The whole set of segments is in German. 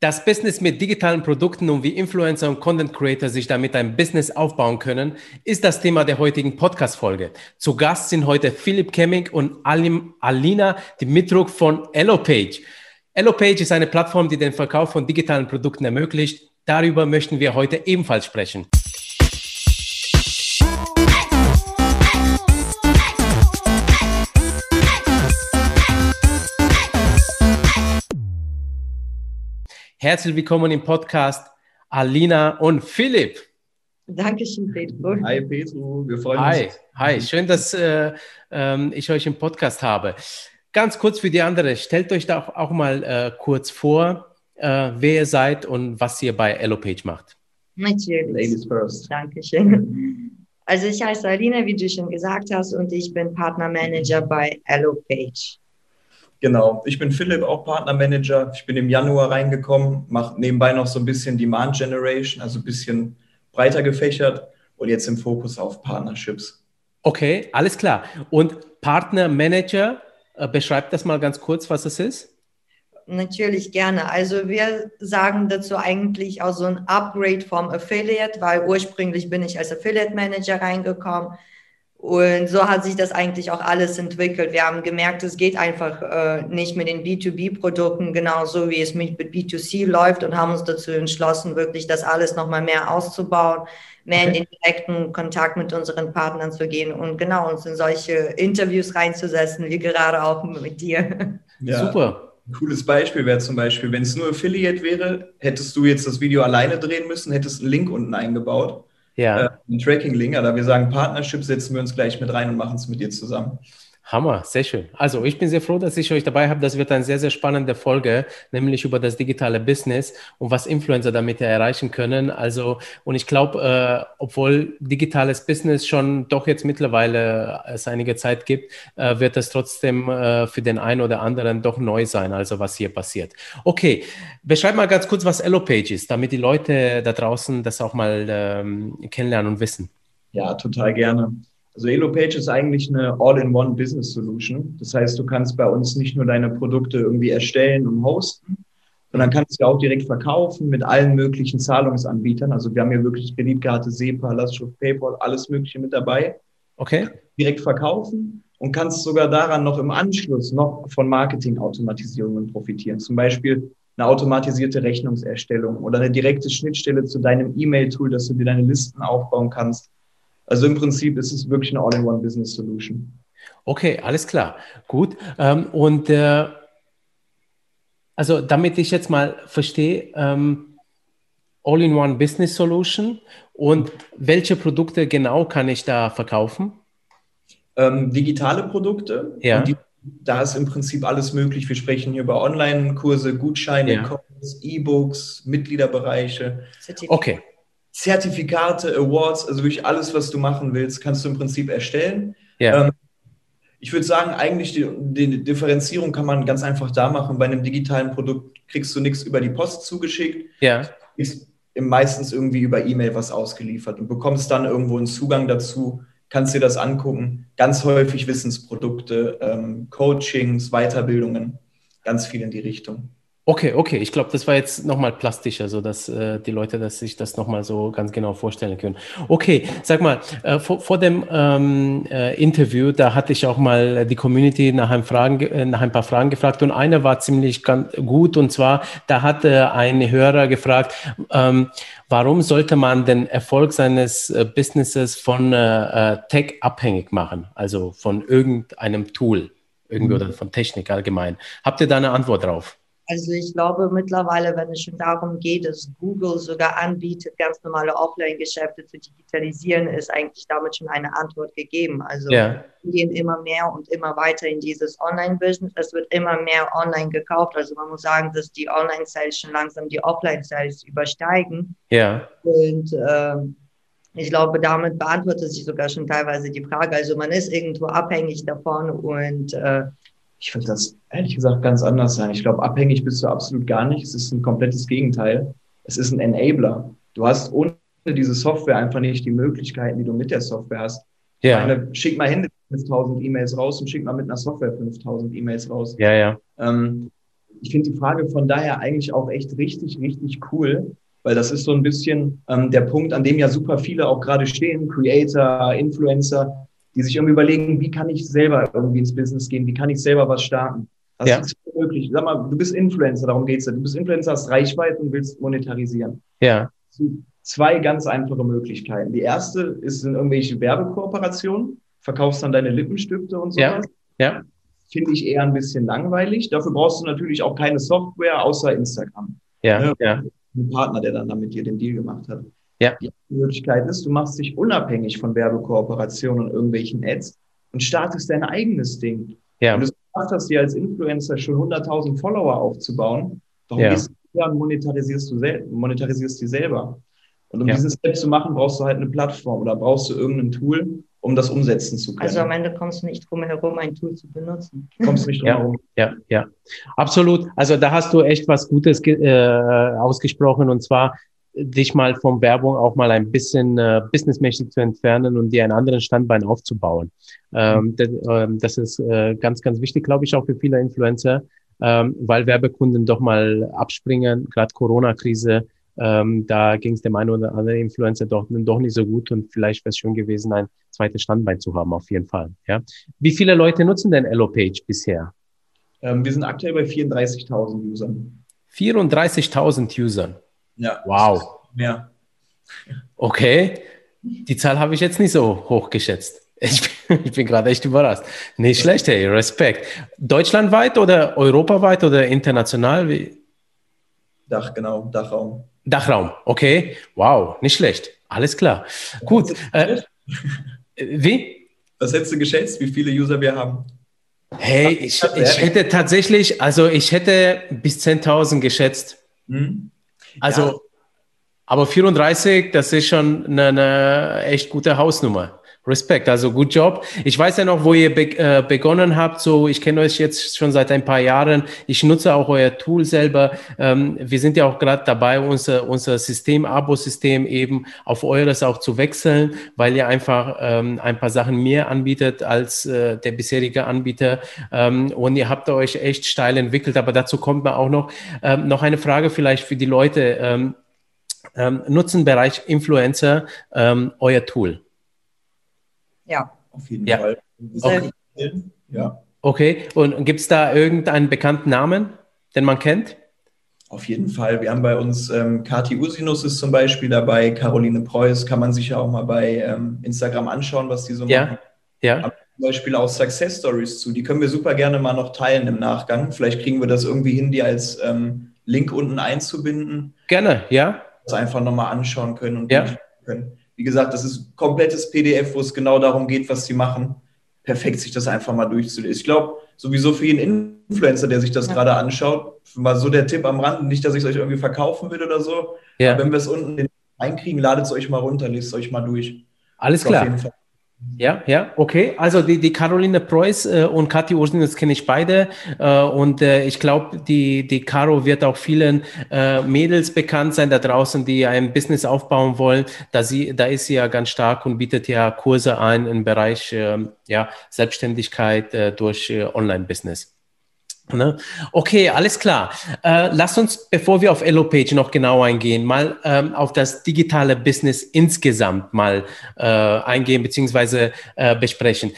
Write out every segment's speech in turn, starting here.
Das Business mit digitalen Produkten und wie Influencer und Content Creator sich damit ein Business aufbauen können, ist das Thema der heutigen Podcast-Folge. Zu Gast sind heute Philipp Kemming und Alim, Alina Dimitruk von EloPage. EloPage ist eine Plattform, die den Verkauf von digitalen Produkten ermöglicht. Darüber möchten wir heute ebenfalls sprechen. Herzlich willkommen im Podcast Alina und Philipp. Dankeschön, Petro. Hi, Petro, wir freuen Hi. uns. Hi, schön, dass äh, äh, ich euch im Podcast habe. Ganz kurz für die anderen, stellt euch da auch, auch mal äh, kurz vor, äh, wer ihr seid und was ihr bei EloPage macht. Natürlich. Ladies first. Dankeschön. Also ich heiße Alina, wie du schon gesagt hast, und ich bin Partnermanager bei EloPage. Genau, ich bin Philipp, auch Partnermanager. Ich bin im Januar reingekommen, mache nebenbei noch so ein bisschen Demand Generation, also ein bisschen breiter gefächert und jetzt im Fokus auf Partnerships. Okay, alles klar. Und Partnermanager, äh, beschreibt das mal ganz kurz, was es ist. Natürlich gerne. Also wir sagen dazu eigentlich auch so ein Upgrade vom Affiliate, weil ursprünglich bin ich als Affiliate Manager reingekommen und so hat sich das eigentlich auch alles entwickelt. Wir haben gemerkt, es geht einfach äh, nicht mit den B2B-Produkten genauso, wie es mit B2C läuft und haben uns dazu entschlossen, wirklich das alles nochmal mehr auszubauen, mehr okay. in den direkten Kontakt mit unseren Partnern zu gehen und genau uns in solche Interviews reinzusetzen, wie gerade auch mit dir. Ja. Super. Ein cooles Beispiel wäre zum Beispiel, wenn es nur Affiliate wäre, hättest du jetzt das Video alleine drehen müssen, hättest einen Link unten eingebaut ja. äh, einen Tracking-Link, aber wir sagen Partnership, setzen wir uns gleich mit rein und machen es mit dir zusammen. Hammer, sehr schön. Also ich bin sehr froh, dass ich euch dabei habe. Das wird eine sehr, sehr spannende Folge, nämlich über das digitale Business und was Influencer damit erreichen können. Also, und ich glaube, äh, obwohl digitales Business schon doch jetzt mittlerweile es einige Zeit gibt, äh, wird es trotzdem äh, für den einen oder anderen doch neu sein, also was hier passiert. Okay, beschreib mal ganz kurz, was EloPage ist, damit die Leute da draußen das auch mal ähm, kennenlernen und wissen. Ja, total gerne. Also EloPage ist eigentlich eine All-in-One Business Solution. Das heißt, du kannst bei uns nicht nur deine Produkte irgendwie erstellen und hosten, sondern kannst sie auch direkt verkaufen mit allen möglichen Zahlungsanbietern. Also wir haben hier wirklich Kreditkarte, SEPA, Lastschrift, PayPal, alles Mögliche mit dabei. Okay. Direkt verkaufen und kannst sogar daran noch im Anschluss noch von Marketing-Automatisierungen profitieren. Zum Beispiel eine automatisierte Rechnungserstellung oder eine direkte Schnittstelle zu deinem E-Mail-Tool, dass du dir deine Listen aufbauen kannst also im Prinzip ist es wirklich eine All-in-One-Business-Solution. Okay, alles klar. Gut. Ähm, und äh, also damit ich jetzt mal verstehe, ähm, All-in-One-Business-Solution und welche Produkte genau kann ich da verkaufen? Ähm, digitale Produkte. Ja. Die, da ist im Prinzip alles möglich. Wir sprechen hier über Online-Kurse, Gutscheine, ja. E-Books, Mitgliederbereiche. Okay. Zertifikate, Awards, also wirklich alles, was du machen willst, kannst du im Prinzip erstellen. Ja. Ähm, ich würde sagen, eigentlich die, die, Differenzierung kann man ganz einfach da machen. Bei einem digitalen Produkt kriegst du nichts über die Post zugeschickt. Ja. Ist meistens irgendwie über E-Mail was ausgeliefert und bekommst dann irgendwo einen Zugang dazu, kannst dir das angucken. Ganz häufig Wissensprodukte, ähm, Coachings, Weiterbildungen, ganz viel in die Richtung. Okay, okay. Ich glaube, das war jetzt nochmal plastischer, so dass äh, die Leute dass sich das nochmal so ganz genau vorstellen können. Okay, sag mal, äh, vor, vor, dem ähm, äh, Interview, da hatte ich auch mal die Community nach ein, Fragen, äh, nach ein paar Fragen gefragt und eine war ziemlich ganz gut und zwar, da hatte ein Hörer gefragt, ähm, warum sollte man den Erfolg seines äh, Businesses von äh, Tech abhängig machen, also von irgendeinem Tool irgendwie mhm. oder von Technik allgemein. Habt ihr da eine Antwort drauf? Also ich glaube mittlerweile, wenn es schon darum geht, dass Google sogar anbietet, ganz normale Offline-Geschäfte zu digitalisieren, ist eigentlich damit schon eine Antwort gegeben. Also ja. wir gehen immer mehr und immer weiter in dieses Online-Business. Es wird immer mehr online gekauft. Also man muss sagen, dass die Online-Sales schon langsam die Offline-Sales übersteigen. Ja. Und ähm, ich glaube, damit beantwortet sich sogar schon teilweise die Frage. Also man ist irgendwo abhängig davon und äh, ich würde das ehrlich gesagt ganz anders sein. Ich glaube, abhängig bist du absolut gar nicht. Es ist ein komplettes Gegenteil. Es ist ein Enabler. Du hast ohne diese Software einfach nicht die Möglichkeiten, die du mit der Software hast. Ja. Meine, schick mal Hände 5000 E-Mails raus und schick mal mit einer Software 5000 E-Mails raus. Ja, ja. Ähm, ich finde die Frage von daher eigentlich auch echt richtig, richtig cool, weil das ist so ein bisschen ähm, der Punkt, an dem ja super viele auch gerade stehen, Creator, Influencer, die sich irgendwie überlegen, wie kann ich selber irgendwie ins Business gehen, wie kann ich selber was starten. Das Ja. ist möglich. Sag mal, du bist Influencer, darum geht's ja. Du bist Influencer, hast Reichweite und willst monetarisieren. Ja, zwei ganz einfache Möglichkeiten. Die erste ist in irgendwelche Werbekooperationen, verkaufst dann deine Lippenstifte und Ja. sowas. ja, Finde ich eher ein bisschen langweilig. Dafür brauchst du natürlich auch keine Software außer Instagram. ja, Ja. ja, Ein Partner, der dann damit dir den Deal gemacht hat. Ja. Die andere Möglichkeit ist, du machst dich unabhängig von Werbekooperationen und irgendwelchen Ads und startest dein eigenes Ding. ja, Wenn du es geschafft hast, dir als Influencer schon 100.000 Follower aufzubauen, warum Ja. gehst du her und monetarisierst, du sel monetarisierst die selber? Und um Ja. diesen Step zu machen, brauchst du halt eine Plattform oder brauchst du irgendein Tool, um das umsetzen zu können. Also am Ende kommst du nicht drum herum, ein Tool zu benutzen. kommst nicht drum Ja. herum. ja, ja. Absolut. Also da hast du echt was Gutes äh, ausgesprochen und zwar dich mal vom Werbung auch mal ein bisschen äh, businessmäßig zu entfernen und dir einen anderen Standbein aufzubauen. Ähm, das, ähm, das ist äh, ganz, ganz wichtig, glaube ich, auch für viele Influencer, ähm, weil Werbekunden doch mal abspringen, gerade Corona-Krise. Ähm, da ging es dem einen oder anderen Influencer doch, doch nicht so gut und vielleicht wäre es schön gewesen, ein zweites Standbein zu haben, auf jeden Fall. Ja. Wie viele Leute nutzen denn Elopage bisher? Ähm, wir sind aktuell bei 34.000 Usern. 34.000 Usern. Ja. Wow. Ja. Okay. Die Zahl habe ich jetzt nicht so hoch geschätzt. Ich bin, ich bin gerade echt überrascht. Nicht schlecht, hey, Respekt. Deutschlandweit oder europaweit oder international? Wie? Dach, genau, Dachraum. Dachraum, okay. Wow, nicht schlecht. Alles klar. Gut. Äh, wie? Was hättest du geschätzt, wie viele User wir haben? Hey, ich, ich hätte tatsächlich, also ich hätte bis 10.000 geschätzt. Hm? Also, Ja. aber 34, das ist schon eine, eine echt gute Hausnummer. Respekt, also gut Job. Ich weiß ja noch, wo ihr be äh, begonnen habt. So, ich kenne euch jetzt schon seit ein paar Jahren. Ich nutze auch euer Tool selber. Ähm, wir sind ja auch gerade dabei, unser, unser System, Abo-System eben auf eures auch zu wechseln, weil ihr einfach ähm, ein paar Sachen mehr anbietet als äh, der bisherige Anbieter. Ähm, und ihr habt euch echt steil entwickelt. Aber dazu kommt man auch noch, ähm, noch eine Frage vielleicht für die Leute. Ähm, ähm, Nutzenbereich Influencer, ähm, euer Tool. Ja, Auf jeden Ja. Fall. Okay. Ja, Okay, und gibt es da irgendeinen bekannten Namen, den man kennt? auf jeden Fall. Wir haben bei uns ähm, Kati Usinus ist zum Beispiel dabei, Caroline Preuß, kann man sich ja auch mal bei ähm, Instagram anschauen, was die so Ja. machen. Ja, Aber zum Beispiel auch Success Stories zu. Die können wir super gerne mal noch teilen im Nachgang. Vielleicht kriegen wir das irgendwie hin, die als ähm, Link unten einzubinden, gerne, ja. das einfach nochmal anschauen können und Ja. können. Wie gesagt, das ist ein komplettes PDF, wo es genau darum geht, was sie machen. Perfekt, sich das einfach mal durchzulesen. Ich glaube, sowieso für jeden Influencer, der sich das Ja. gerade anschaut, mal so der Tipp am Rand, nicht, dass ich es euch irgendwie verkaufen will oder so. Aber Ja, wenn wir es unten einkriegen, ladet es euch mal runter, lest es euch mal durch. alles klar. Ja, ja, okay. Also die, die Caroline Preuß äh, und Kathi Ursin, das kenne ich beide. Äh, und äh, ich glaube, die, die Caro wird auch vielen äh, Mädels bekannt sein da draußen, die ein Business aufbauen wollen. Da, sie, da ist sie ja ganz stark und bietet ja Kurse ein im Bereich ähm, ja, Selbstständigkeit äh, durch äh, Online-Business. Ne? Okay, alles klar. Äh, lass uns, bevor wir auf Elopage noch genau eingehen, mal ähm, auf das digitale Business insgesamt mal äh, eingehen beziehungsweise äh, besprechen.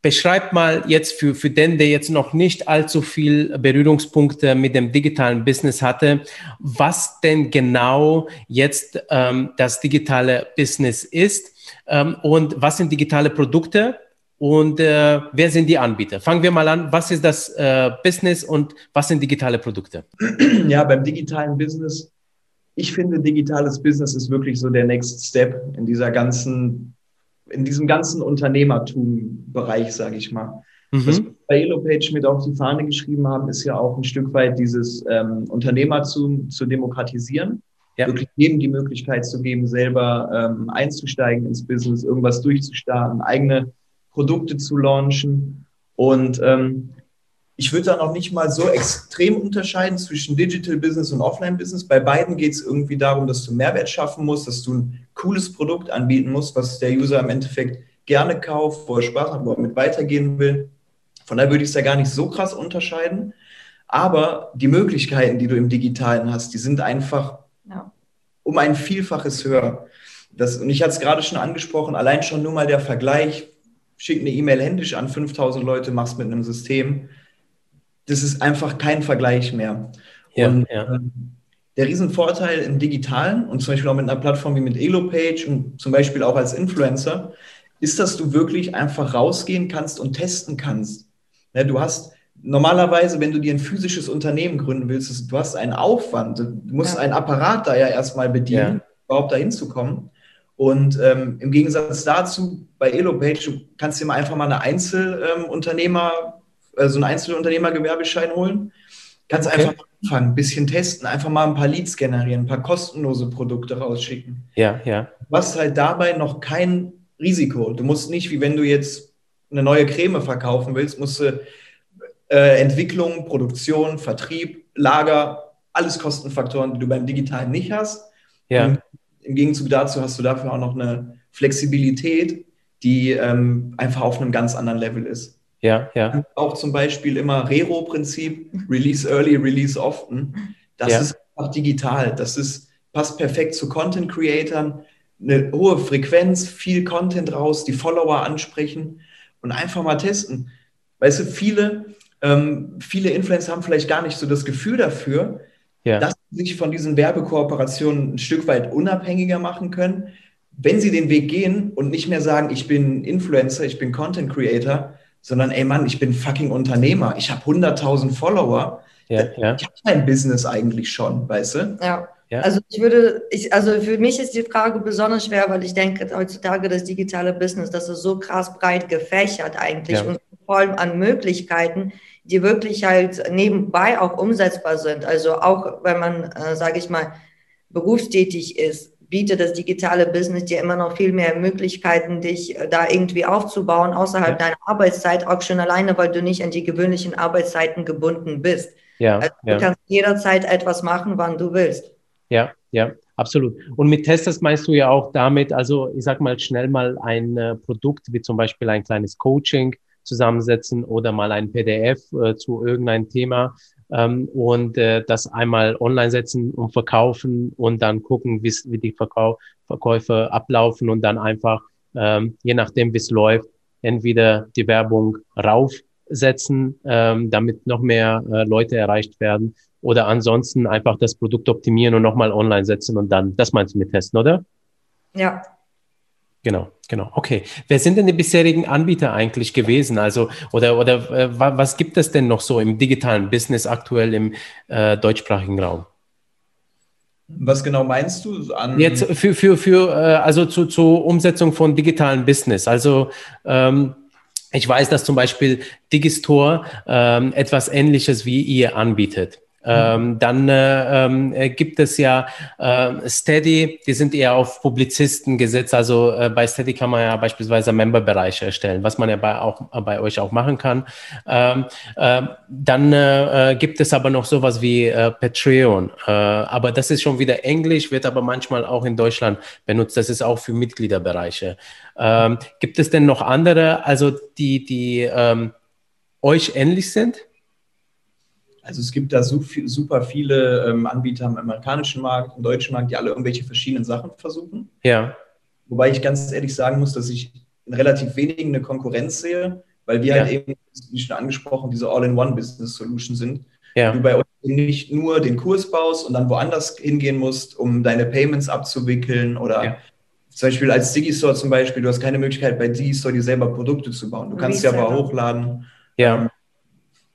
Beschreib mal jetzt für, für den, der jetzt noch nicht allzu viel Berührungspunkte mit dem digitalen Business hatte, was denn genau jetzt ähm, das digitale Business ist ähm, und was sind digitale Produkte und äh, wer sind die Anbieter? Fangen wir mal an. Was ist das äh, Business und was sind digitale Produkte? Ja, beim digitalen Business, ich finde, digitales Business ist wirklich so der Next Step in dieser ganzen, in diesem ganzen Unternehmertum-Bereich, sage ich mal. Was Mhm. wir bei Elopage mit auf die Fahne geschrieben haben, ist ja auch ein Stück weit dieses ähm, Unternehmertum zu demokratisieren. Ja. Wirklich jedem die Möglichkeit zu geben, selber ähm, einzusteigen ins Business, irgendwas durchzustarten, eigene Produkte zu launchen. Und ähm, ich würde da noch nicht mal so extrem unterscheiden zwischen Digital Business und Offline Business. Bei beiden geht es irgendwie darum, dass du Mehrwert schaffen musst, dass du ein cooles Produkt anbieten musst, was der User im Endeffekt gerne kauft, wo er Spaß hat, wo er mit weitergehen will. Von daher würde ich es da gar nicht so krass unterscheiden. Aber die Möglichkeiten, die du im Digitalen hast, die sind einfach ja. um ein Vielfaches höher. Das, und ich hatte es gerade schon angesprochen, allein schon nur mal der Vergleich, schick eine E-Mail händisch an 5000 Leute, machst mit einem System. Das ist einfach kein Vergleich mehr. Ja, und ja. Ähm, der Riesenvorteil im Digitalen und zum Beispiel auch mit einer Plattform wie mit Elopage und zum Beispiel auch als Influencer, ist, dass du wirklich einfach rausgehen kannst und testen kannst. Ja, du hast normalerweise, wenn du dir ein physisches Unternehmen gründen willst, du hast einen Aufwand, du musst ja. einen Apparat da ja erstmal bedienen, ja. überhaupt da hinzukommen. Und ähm, im Gegensatz dazu, bei Elopage, du kannst dir mal einfach mal eine Einzelunternehmer, ähm, also einen Einzelunternehmergewerbeschein holen, kannst okay. einfach anfangen, ein bisschen testen, einfach mal ein paar Leads generieren, ein paar kostenlose Produkte rausschicken. Ja, ja. Du hast halt dabei noch kein Risiko. Du musst nicht, wie wenn du jetzt eine neue Creme verkaufen willst, musst du äh, Entwicklung, Produktion, Vertrieb, Lager, alles Kostenfaktoren, die du beim Digitalen nicht hast. Ja. Und Im Gegenzug dazu hast du dafür auch noch eine Flexibilität, die ähm, einfach auf einem ganz anderen Level ist. Ja, ja. Auch zum Beispiel immer Rero-Prinzip, Release Early, Release Often. Das ja. ist einfach digital. Das ist, passt perfekt zu Content-Creatern. Eine hohe Frequenz, viel Content raus, die Follower ansprechen und einfach mal testen. Weißt du, viele ähm, viele Influencer haben vielleicht gar nicht so das Gefühl dafür, ja. dass sich von diesen Werbekooperationen ein Stück weit unabhängiger machen können, wenn sie den Weg gehen und nicht mehr sagen, ich bin Influencer, ich bin Content Creator, sondern ey Mann, ich bin fucking Unternehmer, ich habe 100.000 Follower, ja, ja. ich habe mein Business eigentlich schon, weißt du? Ja. Ja. Also ich würde, ich, also für mich ist die Frage besonders schwer, weil ich denke, heutzutage das digitale Business, das ist so krass breit gefächert eigentlich ja. und voll an Möglichkeiten, die wirklich halt nebenbei auch umsetzbar sind. Also auch wenn man, äh, sage ich mal, berufstätig ist, bietet das digitale Business dir immer noch viel mehr Möglichkeiten, dich äh, da irgendwie aufzubauen, außerhalb ja. deiner Arbeitszeit, auch schon alleine, weil du nicht an die gewöhnlichen Arbeitszeiten gebunden bist. Ja, also du ja. kannst jederzeit etwas machen, wann du willst. Ja, ja, absolut. Und mit Testers meinst du ja auch damit, also ich sag mal schnell mal ein äh, Produkt wie zum Beispiel ein kleines Coaching zusammensetzen oder mal ein PDF äh, zu irgendeinem Thema ähm, und äh, das einmal online setzen und verkaufen und dann gucken, wie die Verkau Verkäufe ablaufen und dann einfach, ähm, je nachdem, wie es läuft, entweder die Werbung raufsetzen, ähm, damit noch mehr äh, Leute erreicht werden oder ansonsten einfach das Produkt optimieren und nochmal online setzen und dann, das meinst du mit testen, oder? Ja, Genau, genau. Okay. Wer sind denn die bisherigen Anbieter eigentlich gewesen? Also, oder, oder äh, was gibt es denn noch so im digitalen Business aktuell im äh, deutschsprachigen Raum? Was genau meinst du an? Jetzt für, für, für äh, also zu, zur Umsetzung von digitalen Business. Also, ähm, ich weiß, dass zum Beispiel Digistore ähm, etwas Ähnliches wie ihr anbietet. Ähm, dann äh, ähm, äh, gibt es ja äh, Steady, die sind eher auf Publizisten gesetzt. Also äh, bei Steady kann man ja beispielsweise Memberbereiche erstellen, was man ja bei, auch, bei euch auch machen kann. Ähm, äh, dann äh, gibt es aber noch sowas wie Patreon. aber das ist schon wieder Englisch, wird aber manchmal auch in Deutschland benutzt. Das ist auch für Mitgliederbereiche. Ähm, gibt es denn noch andere, also die, die ähm, euch ähnlich sind? Also es gibt da super viele ähm, Anbieter im amerikanischen Markt, im deutschen Markt, die alle irgendwelche verschiedenen Sachen versuchen. Ja. Wobei ich ganz ehrlich sagen muss, dass ich in relativ wenigen eine Konkurrenz sehe, weil wir ja. halt eben, wie schon angesprochen, diese All-in-One-Business-Solution sind. Ja. Du bei uns nicht nur den Kurs baust und dann woanders hingehen musst, um deine Payments abzuwickeln oder ja. zum Beispiel als Digistore zum Beispiel, du hast keine Möglichkeit bei Digistore dir selber Produkte zu bauen. Du kannst sie aber hochladen. Ja. Ähm,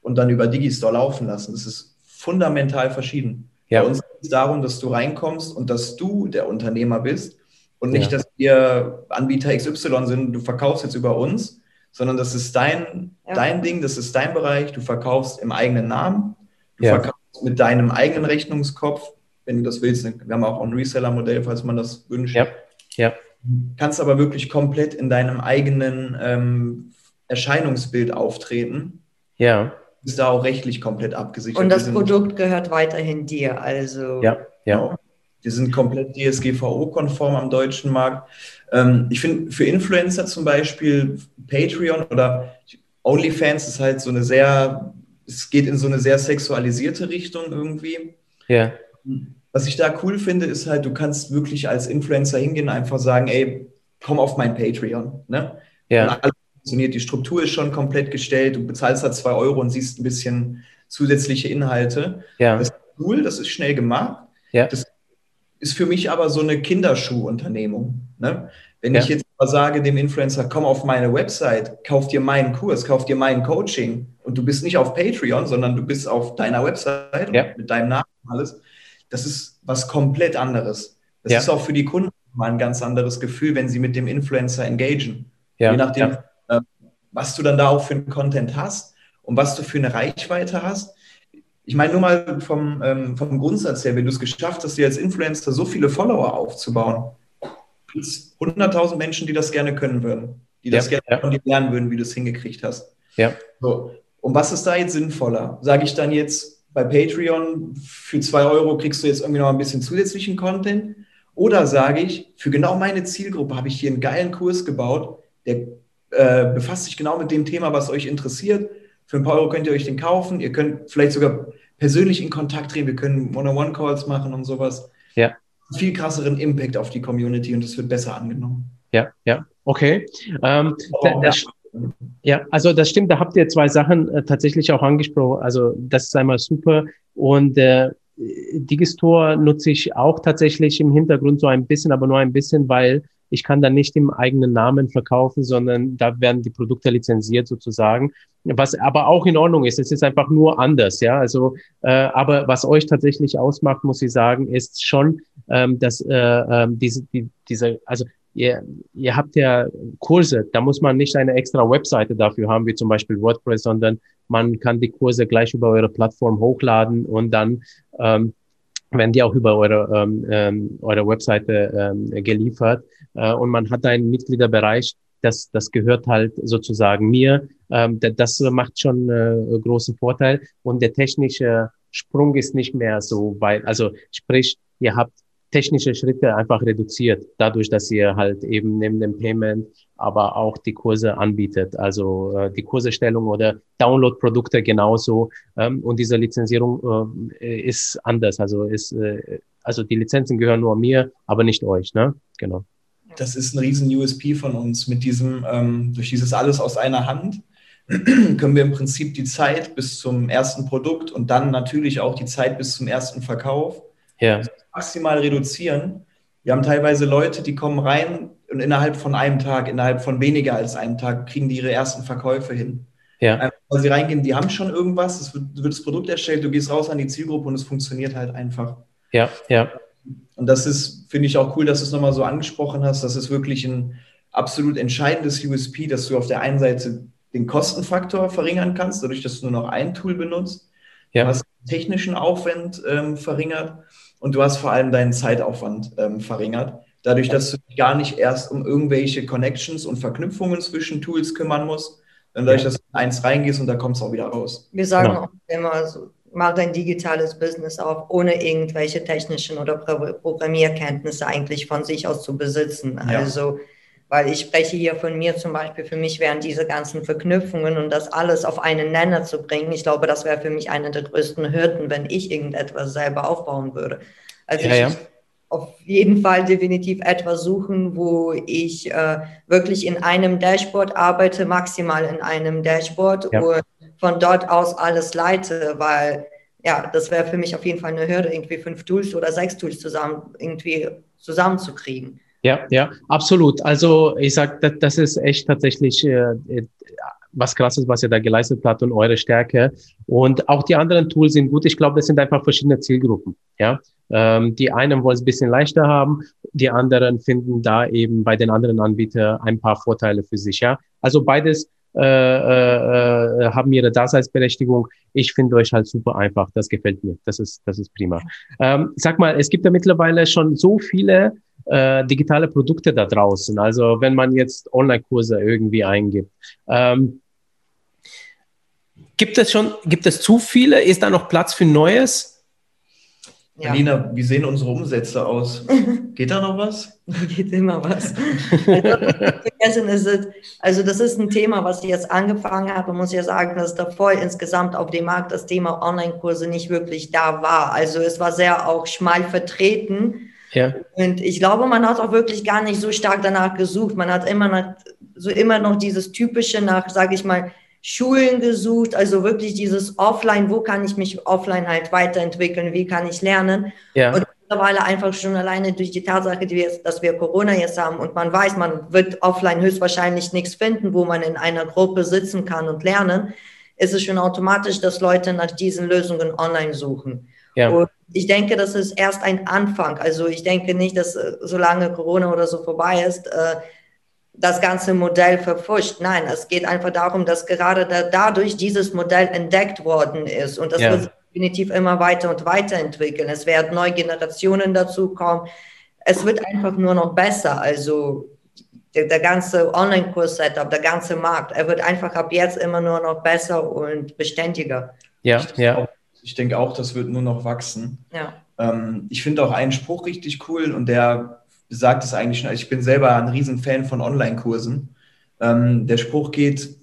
und dann über Digistore laufen lassen. Das ist fundamental verschieden. Ja. Bei uns geht es darum, dass du reinkommst und dass du der Unternehmer bist und nicht, ja. dass wir Anbieter XY sind, du verkaufst jetzt über uns, sondern das ist dein, ja. dein Ding, das ist dein Bereich, du verkaufst im eigenen Namen, du ja. verkaufst mit deinem eigenen Rechnungskopf, wenn du das willst. Wir haben auch ein Reseller-Modell, falls man das wünscht. Ja. ja. Kannst aber wirklich komplett in deinem eigenen ähm, Erscheinungsbild auftreten. Ja ist da auch rechtlich komplett abgesichert. Und das Produkt gehört weiterhin dir, also. Ja, ja. Genau. Wir sind komplett DSGVO-konform am deutschen Markt. Ähm, ich finde, für Influencer zum Beispiel Patreon oder OnlyFans ist halt so eine sehr es geht in so eine sehr sexualisierte Richtung irgendwie. Ja. Was ich da cool finde, ist halt, du kannst wirklich als Influencer hingehen, einfach sagen, ey, komm auf mein Patreon. Ne? Ja. Funktioniert, die Struktur ist schon komplett gestellt, du bezahlst halt zwei Euro und siehst ein bisschen zusätzliche Inhalte. Ja. Das ist cool, das ist schnell gemacht. Ja. Das ist für mich aber so eine Kinderschuhunternehmung. Ne? Wenn Ja. ich jetzt mal sage dem Influencer, komm auf meine Website, kauf dir meinen Kurs, kauf dir mein Coaching und du bist nicht auf Patreon, sondern du bist auf deiner Website Ja. mit deinem Namen und alles, das ist was komplett anderes. Das Ja. ist auch für die Kunden mal ein ganz anderes Gefühl, wenn sie mit dem Influencer engagieren. Ja. Je nachdem, was du dann da auch für einen Content hast und was du für eine Reichweite hast. Ich meine, nur mal vom, ähm, vom Grundsatz her, wenn du es geschafft hast, dir als Influencer so viele Follower aufzubauen, gibt es 100.000 Menschen, die das gerne können würden, die das Ja, gerne ja. von dir lernen würden, wie du es hingekriegt hast. Ja. So. Und was ist da jetzt sinnvoller? Sage ich dann jetzt bei Patreon, für zwei Euro kriegst du jetzt irgendwie noch ein bisschen zusätzlichen Content? Oder sage ich, für genau meine Zielgruppe habe ich hier einen geilen Kurs gebaut, der äh, befasst sich genau mit dem Thema, was euch interessiert. Für ein paar Euro könnt ihr euch den kaufen. Ihr könnt vielleicht sogar persönlich in Kontakt treten. Wir können One-on-One-Calls machen und sowas. Ja. Viel krasseren Impact auf die Community und es wird besser angenommen. Ja, ja, okay. Ähm, auch das, ja, also das stimmt, da habt ihr zwei Sachen äh, tatsächlich auch angesprochen. Also das ist einmal super und äh, Digistore nutze ich auch tatsächlich im Hintergrund so ein bisschen, aber nur ein bisschen, weil ich kann dann nicht im eigenen Namen verkaufen, sondern da werden die Produkte lizenziert sozusagen, was aber auch in Ordnung ist. Es ist einfach nur anders, ja. Also, äh, aber was euch tatsächlich ausmacht, muss ich sagen, ist schon, ähm, dass äh, ähm, diese, die, diese, also ihr, ihr habt ja Kurse, da muss man nicht eine extra Webseite dafür haben, wie zum Beispiel WordPress, sondern man kann die Kurse gleich über eure Plattform hochladen und dann ähm, werden die auch über eure, ähm, ähm, eure Webseite ähm, geliefert äh, und man hat einen Mitgliederbereich, das, das gehört halt sozusagen mir. Ähm, da- das macht schon äh, großen Vorteil und der technische Sprung ist nicht mehr so weit. Also sprich, ihr habt technische Schritte einfach reduziert, dadurch, dass ihr halt eben neben dem Payment aber auch die Kurse anbietet, also äh, die Kurserstellung oder Download-Produkte genauso. Ähm, und diese Lizenzierung äh, ist anders, also ist äh, also die Lizenzen gehören nur mir, aber nicht euch, ne? Genau. Das ist ein riesen USP von uns. Mit diesem, ähm, durch dieses alles aus einer Hand können wir im Prinzip die Zeit bis zum ersten Produkt und dann natürlich auch die Zeit bis zum ersten Verkauf Ja, maximal reduzieren. Wir haben teilweise Leute, die kommen rein und innerhalb von einem Tag, innerhalb von weniger als einem Tag, kriegen die ihre ersten Verkäufe hin. ja, Einfach, weil sie reingehen, die haben schon irgendwas, es wird, wird das Produkt erstellt, du gehst raus an die Zielgruppe und es funktioniert halt einfach. ja, ja, Und das ist, finde ich auch cool, dass du es nochmal so angesprochen hast. Das ist wirklich ein absolut entscheidendes USP, dass du auf der einen Seite den Kostenfaktor verringern kannst, dadurch, dass du nur noch ein Tool benutzt. Ja. Du hast den technischen Aufwand ähm, verringert und du hast vor allem deinen Zeitaufwand ähm, verringert. Dadurch, dass du dich gar nicht erst um irgendwelche Connections und Verknüpfungen zwischen Tools kümmern musst, sondern dadurch, Ja. dass du in eins reingehst und da kommst du auch wieder raus. Wir sagen Genau. auch immer so, mach dein digitales Business auf, ohne irgendwelche technischen oder Pro- Programmierkenntnisse eigentlich von sich aus zu besitzen. Ja. Also, weil ich spreche hier von mir zum Beispiel, für mich wären diese ganzen Verknüpfungen und das alles auf einen Nenner zu bringen, ich glaube, das wäre für mich eine der größten Hürden, wenn ich irgendetwas selber aufbauen würde. Also Ja, ich ja. auf jeden Fall definitiv etwas suchen, wo ich äh, wirklich in einem Dashboard arbeite, maximal in einem Dashboard Ja. und von dort aus alles leite, weil ja, das wäre für mich auf jeden Fall eine Hürde, irgendwie fünf Tools oder sechs Tools zusammen irgendwie zusammenzukriegen. Ja, ja, absolut. Also ich sag, das, das ist echt tatsächlich äh, äh, was krasses, was ihr da geleistet habt und eure Stärke. Und auch die anderen Tools sind gut. Ich glaube, das sind einfach verschiedene Zielgruppen. Ja, ähm, die einen wollen es ein bisschen leichter haben, die anderen finden da eben bei den anderen Anbietern ein paar Vorteile für sich. Ja, also beides äh, äh, haben ihre Daseinsberechtigung. Ich finde euch halt super einfach. Das gefällt mir. Das ist, das ist prima. Ähm, sag mal, es gibt ja mittlerweile schon so viele äh, digitale Produkte da draußen. Also wenn man jetzt Online-Kurse irgendwie eingibt. Ähm, gibt es schon, gibt es zu viele? Ist da noch Platz für Neues? Ja. Alina, wie sehen unsere Umsätze aus? Geht da noch was? Geht immer was. Also, das ist ein Thema, was ich jetzt angefangen habe. Muss ja sagen, dass davor insgesamt auf dem Markt das Thema Online-Kurse nicht wirklich da war. Also es war sehr auch schmal vertreten. Ja. Und ich glaube, man hat auch wirklich gar nicht so stark danach gesucht. Man hat immer noch, so immer noch dieses typische nach, sage ich mal, Schulen gesucht, also wirklich dieses Offline, wo kann ich mich offline halt weiterentwickeln, wie kann ich lernen. Ja. Und mittlerweile einfach schon alleine durch die Tatsache, die wir, dass wir Corona jetzt haben und man weiß, man wird offline höchstwahrscheinlich nichts finden, wo man in einer Gruppe sitzen kann und lernen, ist es schon automatisch, dass Leute nach diesen Lösungen online suchen. Ja. Und ich denke, das ist erst ein Anfang. Also ich denke nicht, dass äh, solange Corona oder so vorbei ist, äh, das ganze Modell verfuscht. Nein, es geht einfach darum, dass gerade da, dadurch dieses Modell entdeckt worden ist und das ja. wird definitiv immer weiter und weiter entwickeln. Es werden neue Generationen dazukommen. Es wird einfach nur noch besser. Also der, der ganze Online-Kurs-Setup, der ganze Markt, er wird einfach ab jetzt immer nur noch besser und beständiger. Ja, ja. Ich denke auch, das wird nur noch wachsen. Ja. Ähm, ich finde auch einen Spruch richtig cool und der besagt es eigentlich schon. Also ich bin selber ein Riesenfan von Online-Kursen. Ähm, der Spruch geht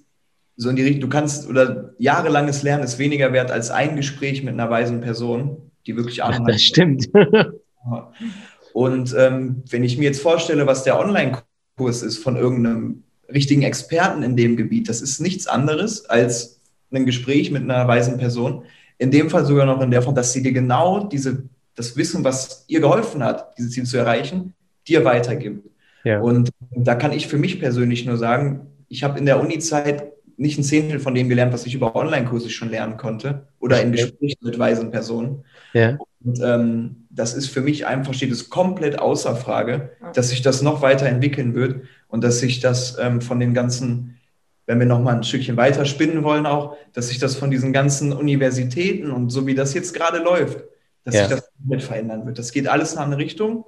so in die Richtung, du kannst oder jahrelanges Lernen ist weniger wert als ein Gespräch mit einer weisen Person, die wirklich Ahnung hat. Das stimmt. Und ähm, wenn ich mir jetzt vorstelle, was der Online-Kurs ist von irgendeinem richtigen Experten in dem Gebiet, das ist nichts anderes als ein Gespräch mit einer weisen Person. In dem Fall sogar noch in der Form, dass sie dir genau diese, das Wissen, was ihr geholfen hat, dieses Ziel zu erreichen, dir weitergibt. Ja. Und da kann ich für mich persönlich nur sagen, ich habe in der Uni-Zeit nicht ein Zehntel von dem gelernt, was ich über Online-Kurse schon lernen konnte oder in Gesprächen mit weisen Personen. Ja. Und ähm, das ist für mich einfach, steht es komplett außer Frage, dass sich das noch weiterentwickeln wird und dass sich das ähm, von den ganzen, wenn wir nochmal ein Stückchen weiter spinnen wollen auch, dass sich das von diesen ganzen Universitäten und so wie das jetzt gerade läuft, dass ja. sich das mit verändern wird. Das geht alles in eine Richtung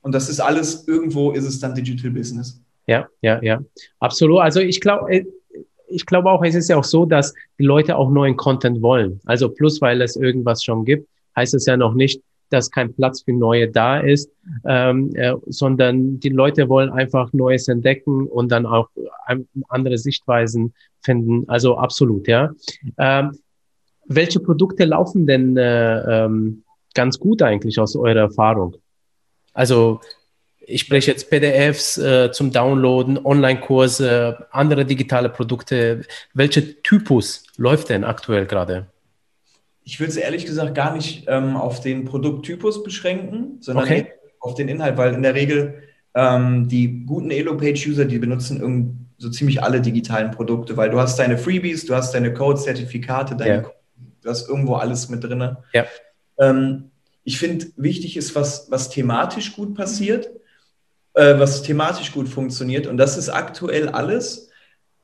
und das ist alles, irgendwo ist es dann Digital Business. Ja, ja, ja, absolut. Also ich glaube, äh, ich glaube auch, es ist ja auch so, dass die Leute auch neuen Content wollen. Also plus, weil es irgendwas schon gibt, heißt es ja noch nicht, dass kein Platz für neue da ist, ähm, äh, sondern die Leute wollen einfach Neues entdecken und dann auch andere Sichtweisen finden. Also absolut, ja. Ähm, welche Produkte laufen denn äh, ähm, ganz gut eigentlich aus eurer Erfahrung? Also ich spreche jetzt PDFs äh, zum Downloaden, Online-Kurse, andere digitale Produkte. Welcher Typus läuft denn aktuell gerade? Ich würde es ehrlich gesagt gar nicht ähm, auf den Produkttypus beschränken, sondern okay. auf den Inhalt, weil in der Regel ähm, die guten Elo-Page-User, die benutzen so ziemlich alle digitalen Produkte, weil du hast deine Freebies, du hast deine Code-Zertifikate, ja. du hast irgendwo alles mit drin. Ja. Ähm, ich finde, wichtig ist, was, was thematisch gut passiert, äh, was thematisch gut funktioniert. Und das ist aktuell alles,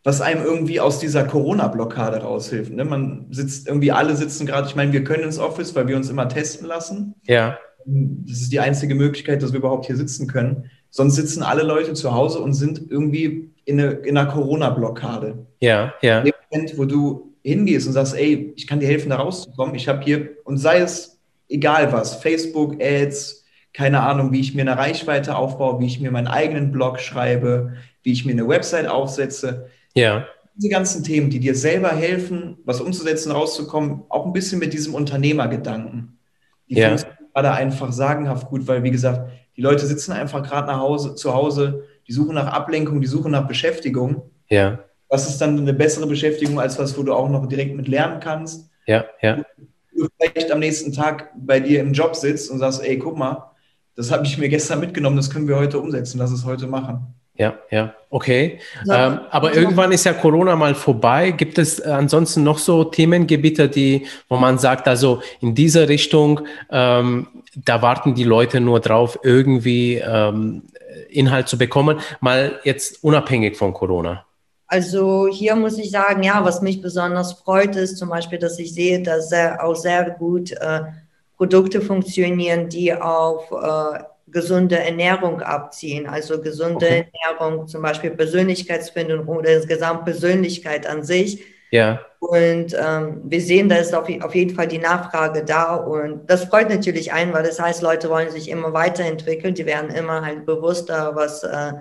was einem irgendwie aus dieser Corona-Blockade raushilft. Ne? Man sitzt, irgendwie alle sitzen gerade, ich meine, wir können ins Office, weil wir uns immer testen lassen. Ja. Das ist die einzige Möglichkeit, dass wir überhaupt hier sitzen können. Sonst sitzen alle Leute zu Hause und sind irgendwie in, eine, in einer Corona-Blockade. Ja, ja. In dem Moment, wo du hingehst und sagst, ey, ich kann dir helfen, da rauszukommen. Ich habe hier, und sei es egal was, Facebook, Ads, keine Ahnung, wie ich mir eine Reichweite aufbaue, wie ich mir meinen eigenen Blog schreibe, wie ich mir eine Website aufsetze. Ja. Diese ganzen Themen, die dir selber helfen, was umzusetzen, rauszukommen, auch ein bisschen mit diesem Unternehmergedanken. Die ja. gerade einfach sagenhaft gut, weil, wie gesagt, die Leute sitzen einfach gerade nach Hause, zu Hause, die suchen nach Ablenkung, die suchen nach Beschäftigung. Ja. Was ist dann eine bessere Beschäftigung als was, wo du auch noch direkt mit lernen kannst? Ja, ja du vielleicht am nächsten Tag bei dir im Job sitzt und sagst, ey, guck mal, das habe ich mir gestern mitgenommen, das können wir heute umsetzen, lass es heute machen. Ja, ja, okay. Ja, ähm, aber also irgendwann ist ja Corona mal vorbei. Gibt es ansonsten noch so Themengebiete, die, wo man sagt, also in dieser Richtung, ähm, da warten die Leute nur drauf, irgendwie ähm, Inhalt zu bekommen, mal jetzt unabhängig von Corona? Also hier muss ich sagen, ja, was mich besonders freut, ist zum Beispiel, dass ich sehe, dass sehr, auch sehr gut äh, Produkte funktionieren, die auf äh, gesunde Ernährung abziehen. Also gesunde okay. Ernährung, zum Beispiel Persönlichkeitsfindung oder insgesamt Persönlichkeit an sich. Ja. Und ähm, wir sehen, da ist auf, auf jeden Fall die Nachfrage da. Und das freut natürlich einen, weil das heißt, Leute wollen sich immer weiterentwickeln. Die werden immer halt bewusster, was äh,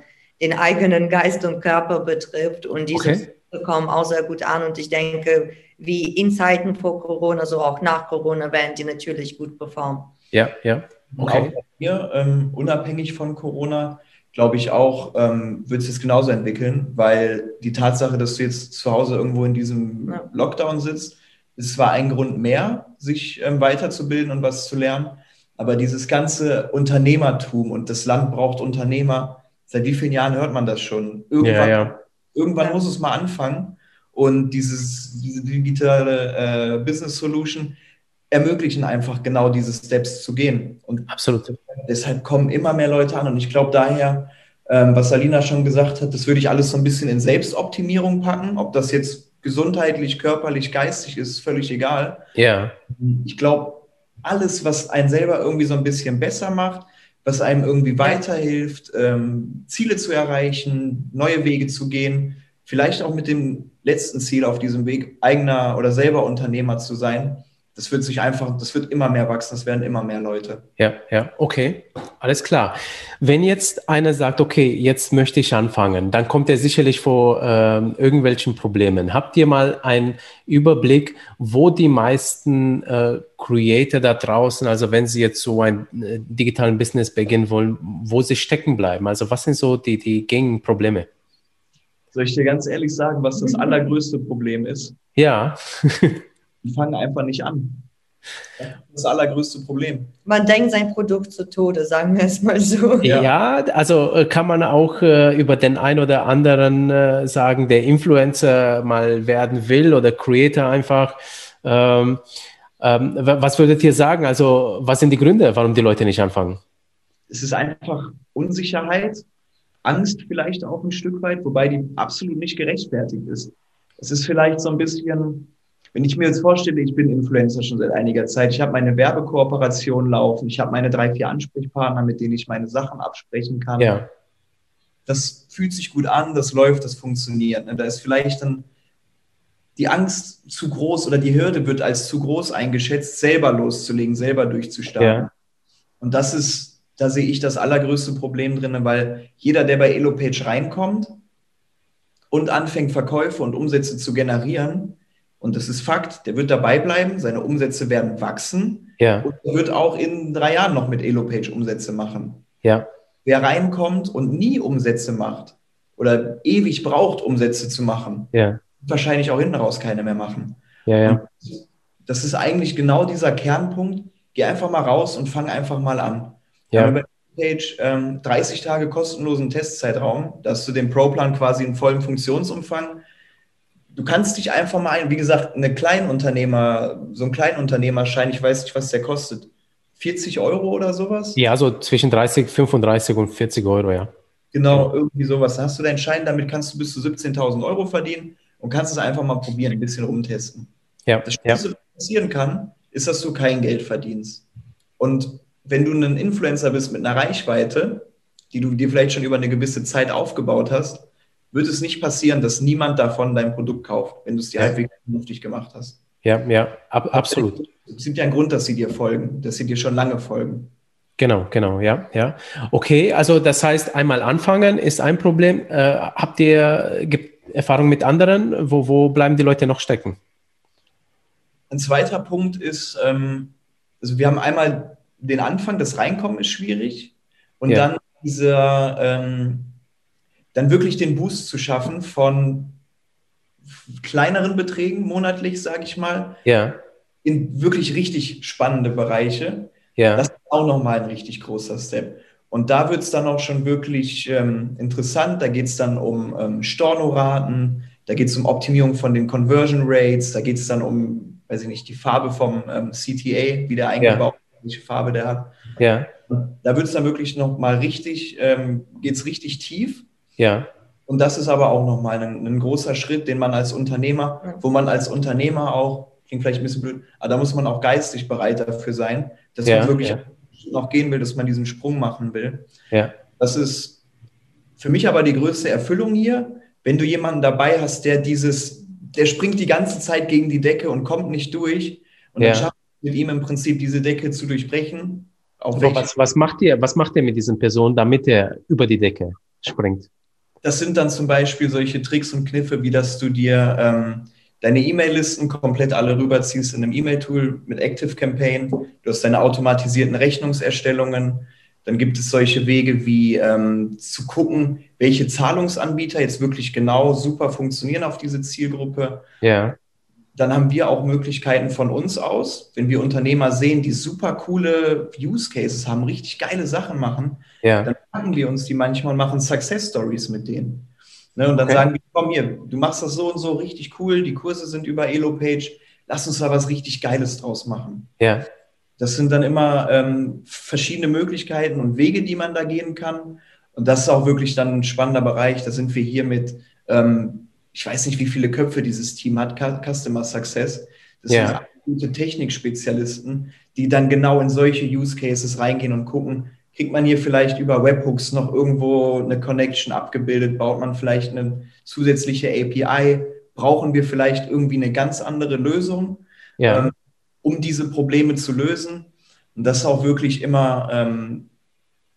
den eigenen Geist und Körper betrifft. Und diese okay. kommen auch sehr gut an. Und ich denke, wie in Zeiten vor Corona, so auch nach Corona, werden die natürlich gut performen. Ja, ja. Okay. Auch hier, ähm, unabhängig von Corona, glaube ich auch, ähm, wird es jetzt genauso entwickeln, weil die Tatsache, dass du jetzt zu Hause irgendwo in diesem ja. Lockdown sitzt, ist zwar ein Grund mehr, sich ähm, weiterzubilden und was zu lernen, aber dieses ganze Unternehmertum und das Land braucht Unternehmer, seit wie vielen Jahren hört man das schon? Irgendwann, ja, ja. irgendwann muss es mal anfangen und dieses, diese digitale äh, Business Solution ermöglichen einfach genau diese Steps zu gehen. Und Absolut. deshalb kommen immer mehr Leute an. Und ich glaube daher, ähm, was Salina schon gesagt hat, das würde ich alles so ein bisschen in Selbstoptimierung packen. Ob das jetzt gesundheitlich, körperlich, geistig ist, völlig egal. Ja. Ich glaube, alles, was einen selber irgendwie so ein bisschen besser macht, was einem irgendwie weiterhilft, ähm, Ziele zu erreichen, neue Wege zu gehen, vielleicht auch mit dem letzten Ziel auf diesem Weg, eigener oder selber Unternehmer zu sein, das wird sich einfach, das wird immer mehr wachsen, es werden immer mehr Leute. Ja, ja, okay, alles klar. Wenn jetzt einer sagt, okay, jetzt möchte ich anfangen, dann kommt er sicherlich vor äh, irgendwelchen Problemen. Habt ihr mal einen Überblick, wo die meisten äh, Creator da draußen, also wenn sie jetzt so ein äh, digitalen Business beginnen wollen, wo sie stecken bleiben? Also was sind so die, die gängigen Probleme? Soll ich dir ganz ehrlich sagen, was das allergrößte Problem ist? Ja. die fangen einfach nicht an. Das ist das allergrößte Problem. Man denkt sein Produkt zu Tode, sagen wir es mal so. Ja, ja also äh, kann man auch äh, über den ein oder anderen äh, sagen, der Influencer mal werden will oder Creator einfach. Ähm, ähm, was würdet ihr sagen? Also, was sind die Gründe, warum die Leute nicht anfangen? Es ist einfach Unsicherheit, Angst vielleicht auch ein Stück weit, wobei die absolut nicht gerechtfertigt ist. Es ist vielleicht so ein bisschen wenn ich mir jetzt vorstelle, ich bin Influencer schon seit einiger Zeit, ich habe meine Werbekooperation laufen, ich habe meine drei, vier Ansprechpartner, mit denen ich meine Sachen absprechen kann. Ja. Das fühlt sich gut an, das läuft, das funktioniert. Da ist vielleicht dann die Angst zu groß oder die Hürde wird als zu groß eingeschätzt, selber loszulegen, selber durchzustarten. Ja. Und das ist, da sehe ich das allergrößte Problem drin, weil jeder, der bei EloPage reinkommt und anfängt, Verkäufe und Umsätze zu generieren, und das ist Fakt, der wird dabei bleiben, seine Umsätze werden wachsen. Ja. Und er wird auch in drei Jahren noch mit Elopage Umsätze machen. Ja. Wer reinkommt und nie Umsätze macht oder ewig braucht, Umsätze zu machen, ja. wahrscheinlich auch hinten raus keine mehr machen. Ja, ja. das ist eigentlich genau dieser Kernpunkt. Geh einfach mal raus und fang einfach mal an. Ja. Über Page ähm, 30 Tage kostenlosen Testzeitraum, dass du den Pro-Plan quasi in vollem Funktionsumfang du kannst dich einfach mal wie gesagt, eine Kleinunternehmer, so ein Kleinunternehmerschein, ich weiß nicht, was der kostet. 40 Euro oder sowas? Ja, so zwischen 30, 35 und 40 Euro, ja. Genau, irgendwie sowas. Da hast du deinen Schein, damit kannst du bis zu 17.000 Euro verdienen und kannst es einfach mal probieren, ein bisschen rumtesten. Ja, das Schlimmste, ja. was passieren kann, ist, dass du kein Geld verdienst. Und wenn du ein Influencer bist mit einer Reichweite, die du dir vielleicht schon über eine gewisse Zeit aufgebaut hast, wird es nicht passieren, dass niemand davon dein Produkt kauft, wenn du es dir ja. halbwegs vernünftig gemacht hast. Ja, ja, ab, absolut. Es gibt ja einen Grund, dass sie dir folgen, dass sie dir schon lange folgen. Genau, genau, ja, ja. Okay, also das heißt, einmal anfangen ist ein Problem. Äh, habt ihr Erfahrung mit anderen? Wo, wo bleiben die Leute noch stecken? Ein zweiter Punkt ist, ähm, also wir haben einmal den Anfang, das Reinkommen ist schwierig und ja. dann dieser ähm, dann wirklich den Boost zu schaffen von kleineren Beträgen monatlich, sage ich mal, ja. in wirklich richtig spannende Bereiche. Ja. Das ist auch nochmal ein richtig großer Step. Und da wird es dann auch schon wirklich ähm, interessant. Da geht es dann um ähm, Stornoraten, da geht es um Optimierung von den Conversion Rates, da geht es dann um, weiß ich nicht, die Farbe vom ähm, CTA, wie der eingebaut ja. welche Farbe der hat. Ja. Da wird es dann wirklich nochmal richtig, ähm, geht es richtig tief. Ja. Und das ist aber auch nochmal ein, ein großer Schritt, den man als Unternehmer, wo man als Unternehmer auch, klingt vielleicht ein bisschen blöd, aber da muss man auch geistig bereit dafür sein, dass ja, man wirklich ja. noch gehen will, dass man diesen Sprung machen will. Ja. Das ist für mich aber die größte Erfüllung hier, wenn du jemanden dabei hast, der dieses, der springt die ganze Zeit gegen die Decke und kommt nicht durch. Und ja. dann schafft mit ihm im Prinzip diese Decke zu durchbrechen. Was, was, macht ihr, was macht ihr mit diesen Personen, damit er über die Decke springt? Das sind dann zum Beispiel solche Tricks und Kniffe, wie dass du dir ähm, deine E-Mail-Listen komplett alle rüberziehst in einem E-Mail-Tool mit Active Campaign. Du hast deine automatisierten Rechnungserstellungen. Dann gibt es solche Wege wie ähm, zu gucken, welche Zahlungsanbieter jetzt wirklich genau super funktionieren auf diese Zielgruppe. Ja. Dann haben wir auch Möglichkeiten von uns aus, wenn wir Unternehmer sehen, die super coole Use Cases haben, richtig geile Sachen machen, ja. dann packen wir uns die manchmal und machen Success Stories mit denen. Ne, und dann okay. sagen wir, komm hier, du machst das so und so richtig cool, die Kurse sind über Elo-Page, lass uns da was richtig Geiles draus machen. Ja. Das sind dann immer ähm, verschiedene Möglichkeiten und Wege, die man da gehen kann. Und das ist auch wirklich dann ein spannender Bereich. Da sind wir hier mit, ähm, ich weiß nicht, wie viele Köpfe dieses Team hat, Customer Success. Das ja. sind gute Technikspezialisten, die dann genau in solche Use Cases reingehen und gucken, kriegt man hier vielleicht über Webhooks noch irgendwo eine Connection abgebildet? Baut man vielleicht eine zusätzliche API? Brauchen wir vielleicht irgendwie eine ganz andere Lösung, ja. ähm, um diese Probleme zu lösen? Und das ist auch wirklich immer, ähm,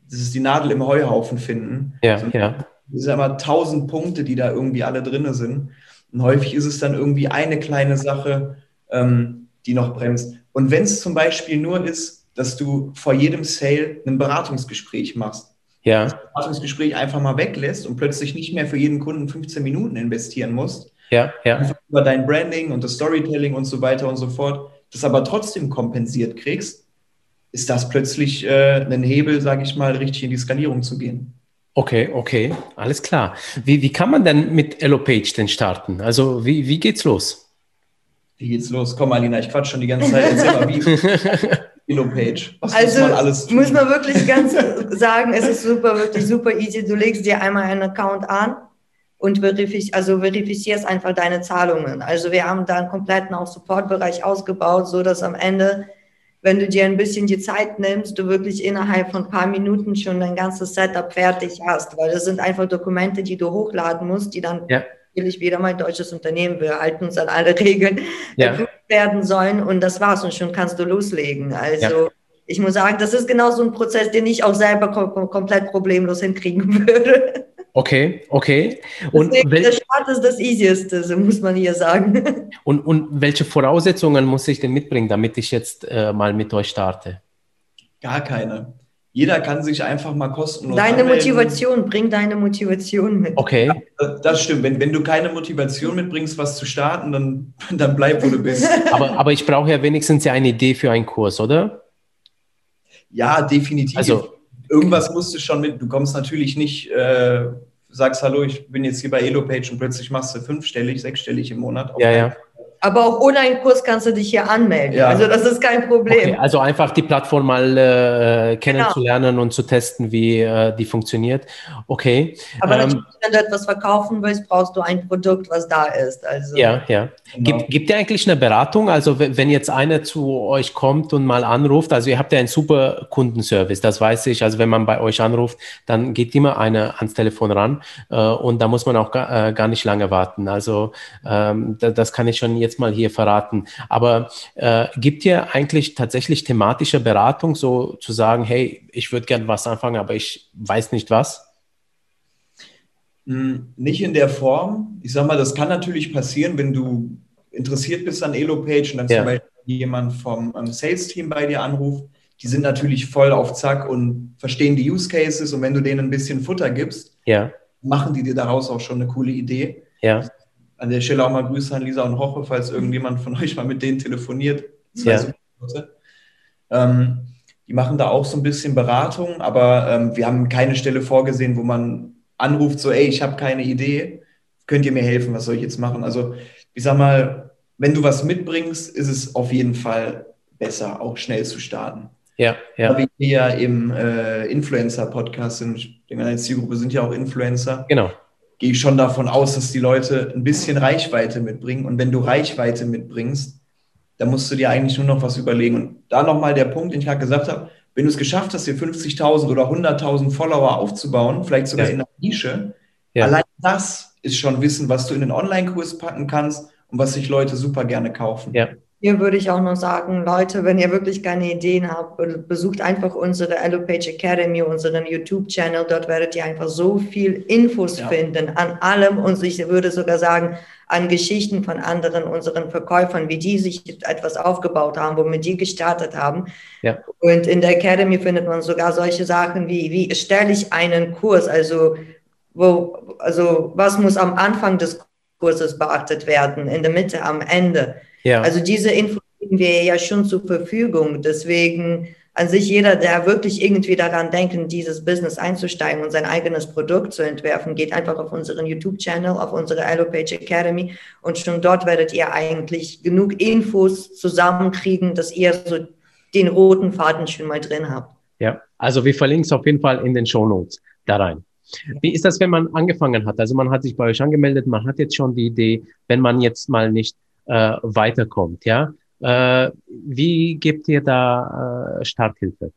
das ist die Nadel im Heuhaufen finden. Ja, so, ja. Es sind immer tausend Punkte, die da irgendwie alle drin sind. Und häufig ist es dann irgendwie eine kleine Sache, ähm, die noch bremst. Und wenn es zum Beispiel nur ist, dass du vor jedem Sale ein Beratungsgespräch machst. Ja. Das Beratungsgespräch einfach mal weglässt und plötzlich nicht mehr für jeden Kunden 15 Minuten investieren musst. Ja, ja. Einfach über dein Branding und das Storytelling und so weiter und so fort, das aber trotzdem kompensiert kriegst, ist das plötzlich äh, ein Hebel, sage ich mal, richtig in die Skalierung zu gehen. Okay, okay, alles klar. Wie, wie kann man denn mit EloPage denn starten? Also wie, wie geht's los? Wie geht's los? Komm, Alina, ich quatsch schon die ganze Zeit. Erzähl mal, wie. Elo-Page? Was also, muss man alles tun? muss man wirklich ganz sagen, es ist super, wirklich super easy. Du legst dir einmal einen Account an und verifiz also verifizierst einfach deine Zahlungen. Also wir haben da einen kompletten auch Supportbereich ausgebaut, so dass am Ende, wenn du dir ein bisschen die Zeit nimmst, du wirklich innerhalb von ein paar Minuten schon dein ganzes Setup fertig hast, weil das sind einfach Dokumente, die du hochladen musst, die dann ja natürlich wieder mal deutsches Unternehmen, wir halten uns an alle Regeln, ja. werden sollen und das war's und schon kannst du loslegen. Also ja. ich muss sagen, das ist genau so ein Prozess, den ich auch selber kom komplett problemlos hinkriegen würde. Okay, okay. Und Deswegen, der Start ist das Easieste, muss man hier sagen. Und, und welche Voraussetzungen muss ich denn mitbringen, damit ich jetzt äh, mal mit euch starte? Gar keine. Jeder kann sich einfach mal kostenlos. Deine anmelden. Motivation, bring deine Motivation mit. Okay. Das, das stimmt. Wenn, wenn du keine Motivation mitbringst, was zu starten, dann, dann bleib, wo du bist. aber, aber ich brauche ja wenigstens ja eine Idee für einen Kurs, oder? Ja, definitiv. Also, Irgendwas musst du schon mit. Du kommst natürlich nicht, äh, sagst, hallo, ich bin jetzt hier bei EloPage und plötzlich machst du fünfstellig, sechsstellig im Monat. Ja, ja. Aber auch ohne einen Kurs kannst du dich hier anmelden. Ja. Also das ist kein Problem. Okay, also einfach die Plattform mal äh, kennenzulernen genau. und zu testen, wie äh, die funktioniert. Okay. Aber ähm, natürlich, wenn du etwas verkaufen willst, brauchst du ein Produkt, was da ist. Also, ja, ja. Genau. Gibt, gibt ihr eigentlich eine Beratung? Also wenn jetzt einer zu euch kommt und mal anruft, also ihr habt ja einen super Kundenservice, das weiß ich. Also wenn man bei euch anruft, dann geht immer einer ans Telefon ran äh, und da muss man auch gar, äh, gar nicht lange warten. Also ähm, das, das kann ich schon jetzt mal hier verraten. Aber äh, gibt ihr eigentlich tatsächlich thematische Beratung, so zu sagen, hey, ich würde gerne was anfangen, aber ich weiß nicht was? Hm, nicht in der Form. Ich sage mal, das kann natürlich passieren, wenn du interessiert bist an Elo-Page und dann ja. zum Beispiel jemand vom ähm, Sales-Team bei dir anruft. Die sind natürlich voll auf Zack und verstehen die Use Cases und wenn du denen ein bisschen Futter gibst, ja. machen die dir daraus auch schon eine coole Idee. Ja. An der Stelle auch mal Grüße an Lisa und Hoche, falls irgendjemand von euch mal mit denen telefoniert. Ja. Ähm, die machen da auch so ein bisschen Beratung, aber ähm, wir haben keine Stelle vorgesehen, wo man anruft, so, ey, ich habe keine Idee, könnt ihr mir helfen, was soll ich jetzt machen? Also ich sag mal, wenn du was mitbringst, ist es auf jeden Fall besser, auch schnell zu starten. Ja, ja. Aber wir ja im äh, Influencer-Podcast sind, ich denke, meine Zielgruppe sind ja auch Influencer. Genau gehe ich schon davon aus, dass die Leute ein bisschen Reichweite mitbringen. Und wenn du Reichweite mitbringst, dann musst du dir eigentlich nur noch was überlegen. Und da nochmal der Punkt, den ich gerade gesagt habe, wenn du es geschafft hast, dir 50.000 oder 100.000 Follower aufzubauen, vielleicht sogar ja. in einer Nische, ja. allein das ist schon Wissen, was du in den Online-Kurs packen kannst und was sich Leute super gerne kaufen. Ja. Hier würde ich auch noch sagen, Leute, wenn ihr wirklich keine Ideen habt, besucht einfach unsere EloPage Academy, unseren YouTube-Channel. Dort werdet ihr einfach so viel Infos ja. finden an allem und ich würde sogar sagen, an Geschichten von anderen unseren Verkäufern, wie die sich etwas aufgebaut haben, womit die gestartet haben. Ja. Und in der Academy findet man sogar solche Sachen wie, wie stelle ich einen Kurs, also wo, also was muss am Anfang des Kurses beachtet werden, in der Mitte, am Ende. Ja. Also diese Infos haben wir ja schon zur Verfügung. Deswegen an sich jeder, der wirklich irgendwie daran denkt, in dieses Business einzusteigen und sein eigenes Produkt zu entwerfen, geht einfach auf unseren YouTube-Channel, auf unsere Allopage Academy und schon dort werdet ihr eigentlich genug Infos zusammenkriegen, dass ihr so den roten Faden schon mal drin habt. Ja, also wir verlinken es auf jeden Fall in den Show Notes da rein. Wie ist das, wenn man angefangen hat? Also man hat sich bei euch angemeldet, man hat jetzt schon die Idee, wenn man jetzt mal nicht äh, weiterkommt. Ja, äh, wie gebt ihr da äh, Starthilfe?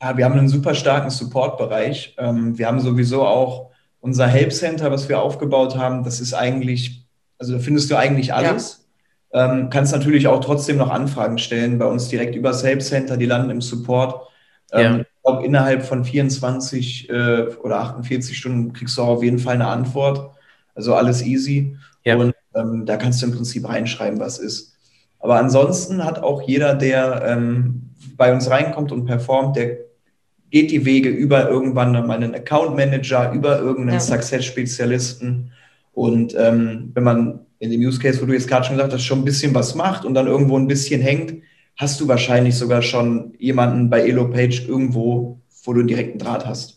Ja, wir haben einen super starken Support-Bereich. Ähm, wir haben sowieso auch unser Help Center, was wir aufgebaut haben. Das ist eigentlich, also da findest du eigentlich alles. Ja. Ähm, kannst natürlich auch trotzdem noch Anfragen stellen bei uns direkt über das Help Center. Die landen im Support. Ähm, ja. Ich glaube, innerhalb von 24 äh, oder 48 Stunden kriegst du auch auf jeden Fall eine Antwort. Also alles easy. Ja. Und ähm, da kannst du im Prinzip reinschreiben, was ist. Aber ansonsten hat auch jeder, der ähm, bei uns reinkommt und performt, der geht die Wege über irgendwann mal einen Account Manager, über irgendeinen ja. Success-Spezialisten. Und ähm, wenn man in dem Use Case, wo du jetzt gerade schon gesagt hast, schon ein bisschen was macht und dann irgendwo ein bisschen hängt, hast du wahrscheinlich sogar schon jemanden bei EloPage irgendwo, wo du einen direkten Draht hast.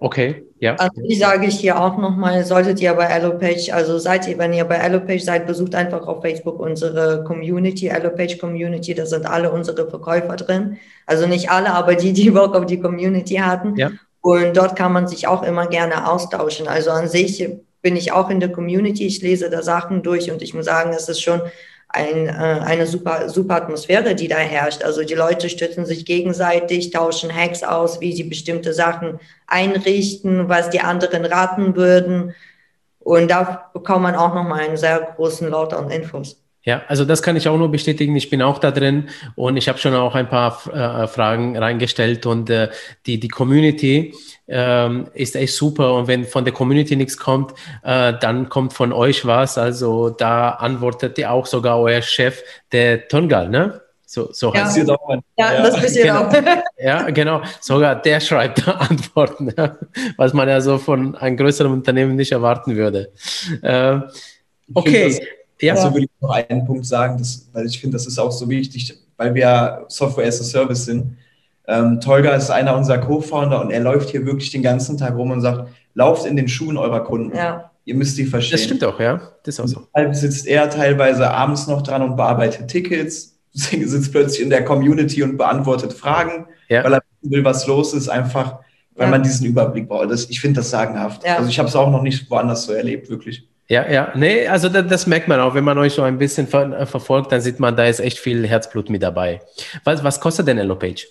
Okay, ja. Also ich sage ich hier auch nochmal, solltet ihr bei Allopage, also seid ihr, wenn ihr bei Allopage seid, besucht einfach auf Facebook unsere Community, Allopage Community, da sind alle unsere Verkäufer drin. Also nicht alle, aber die, die Bock auf die Community hatten. Ja. Und dort kann man sich auch immer gerne austauschen. Also an sich bin ich auch in der Community, ich lese da Sachen durch und ich muss sagen, es ist schon ein, äh, eine super, super Atmosphäre, die da herrscht. Also die Leute stützen sich gegenseitig, tauschen Hacks aus, wie sie bestimmte Sachen einrichten, was die anderen raten würden. Und da bekommt man auch nochmal einen sehr großen Laut an Infos. Ja, also das kann ich auch nur bestätigen. Ich bin auch da drin und ich habe schon auch ein paar äh, Fragen reingestellt und äh, die, die Community ähm, ist echt super und wenn von der Community nichts kommt, äh, dann kommt von euch was. Also da antwortet ihr auch sogar euer Chef, der Tongal, ne? So, so ja. heißt ja, ja, das bisschen genau. auch. ja, genau. Sogar der schreibt Antworten, ja. was man ja so von einem größeren Unternehmen nicht erwarten würde. Äh, okay. Ja. Also würde ich noch einen Punkt sagen, dass, weil ich finde, das ist auch so wichtig, weil wir Software as a Service sind. Ähm, Tolga ist einer unserer Co-Founder und er läuft hier wirklich den ganzen Tag rum und sagt, lauft in den Schuhen eurer Kunden. Ja. Ihr müsst die verstehen. Das stimmt auch, ja. Das ist auch so. Deshalb sitzt er teilweise abends noch dran und bearbeitet Tickets, sitzt plötzlich in der Community und beantwortet Fragen, ja. weil er will, was los ist, einfach, weil ja. man diesen Überblick braucht. Das, ich finde das sagenhaft. Ja. Also ich habe es auch noch nicht woanders so erlebt, wirklich. Ja, ja, nee, also das, das, merkt man auch, wenn man euch so ein bisschen ver äh, verfolgt, dann sieht man, da ist echt viel Herzblut mit dabei. Was, was kostet denn EloPage?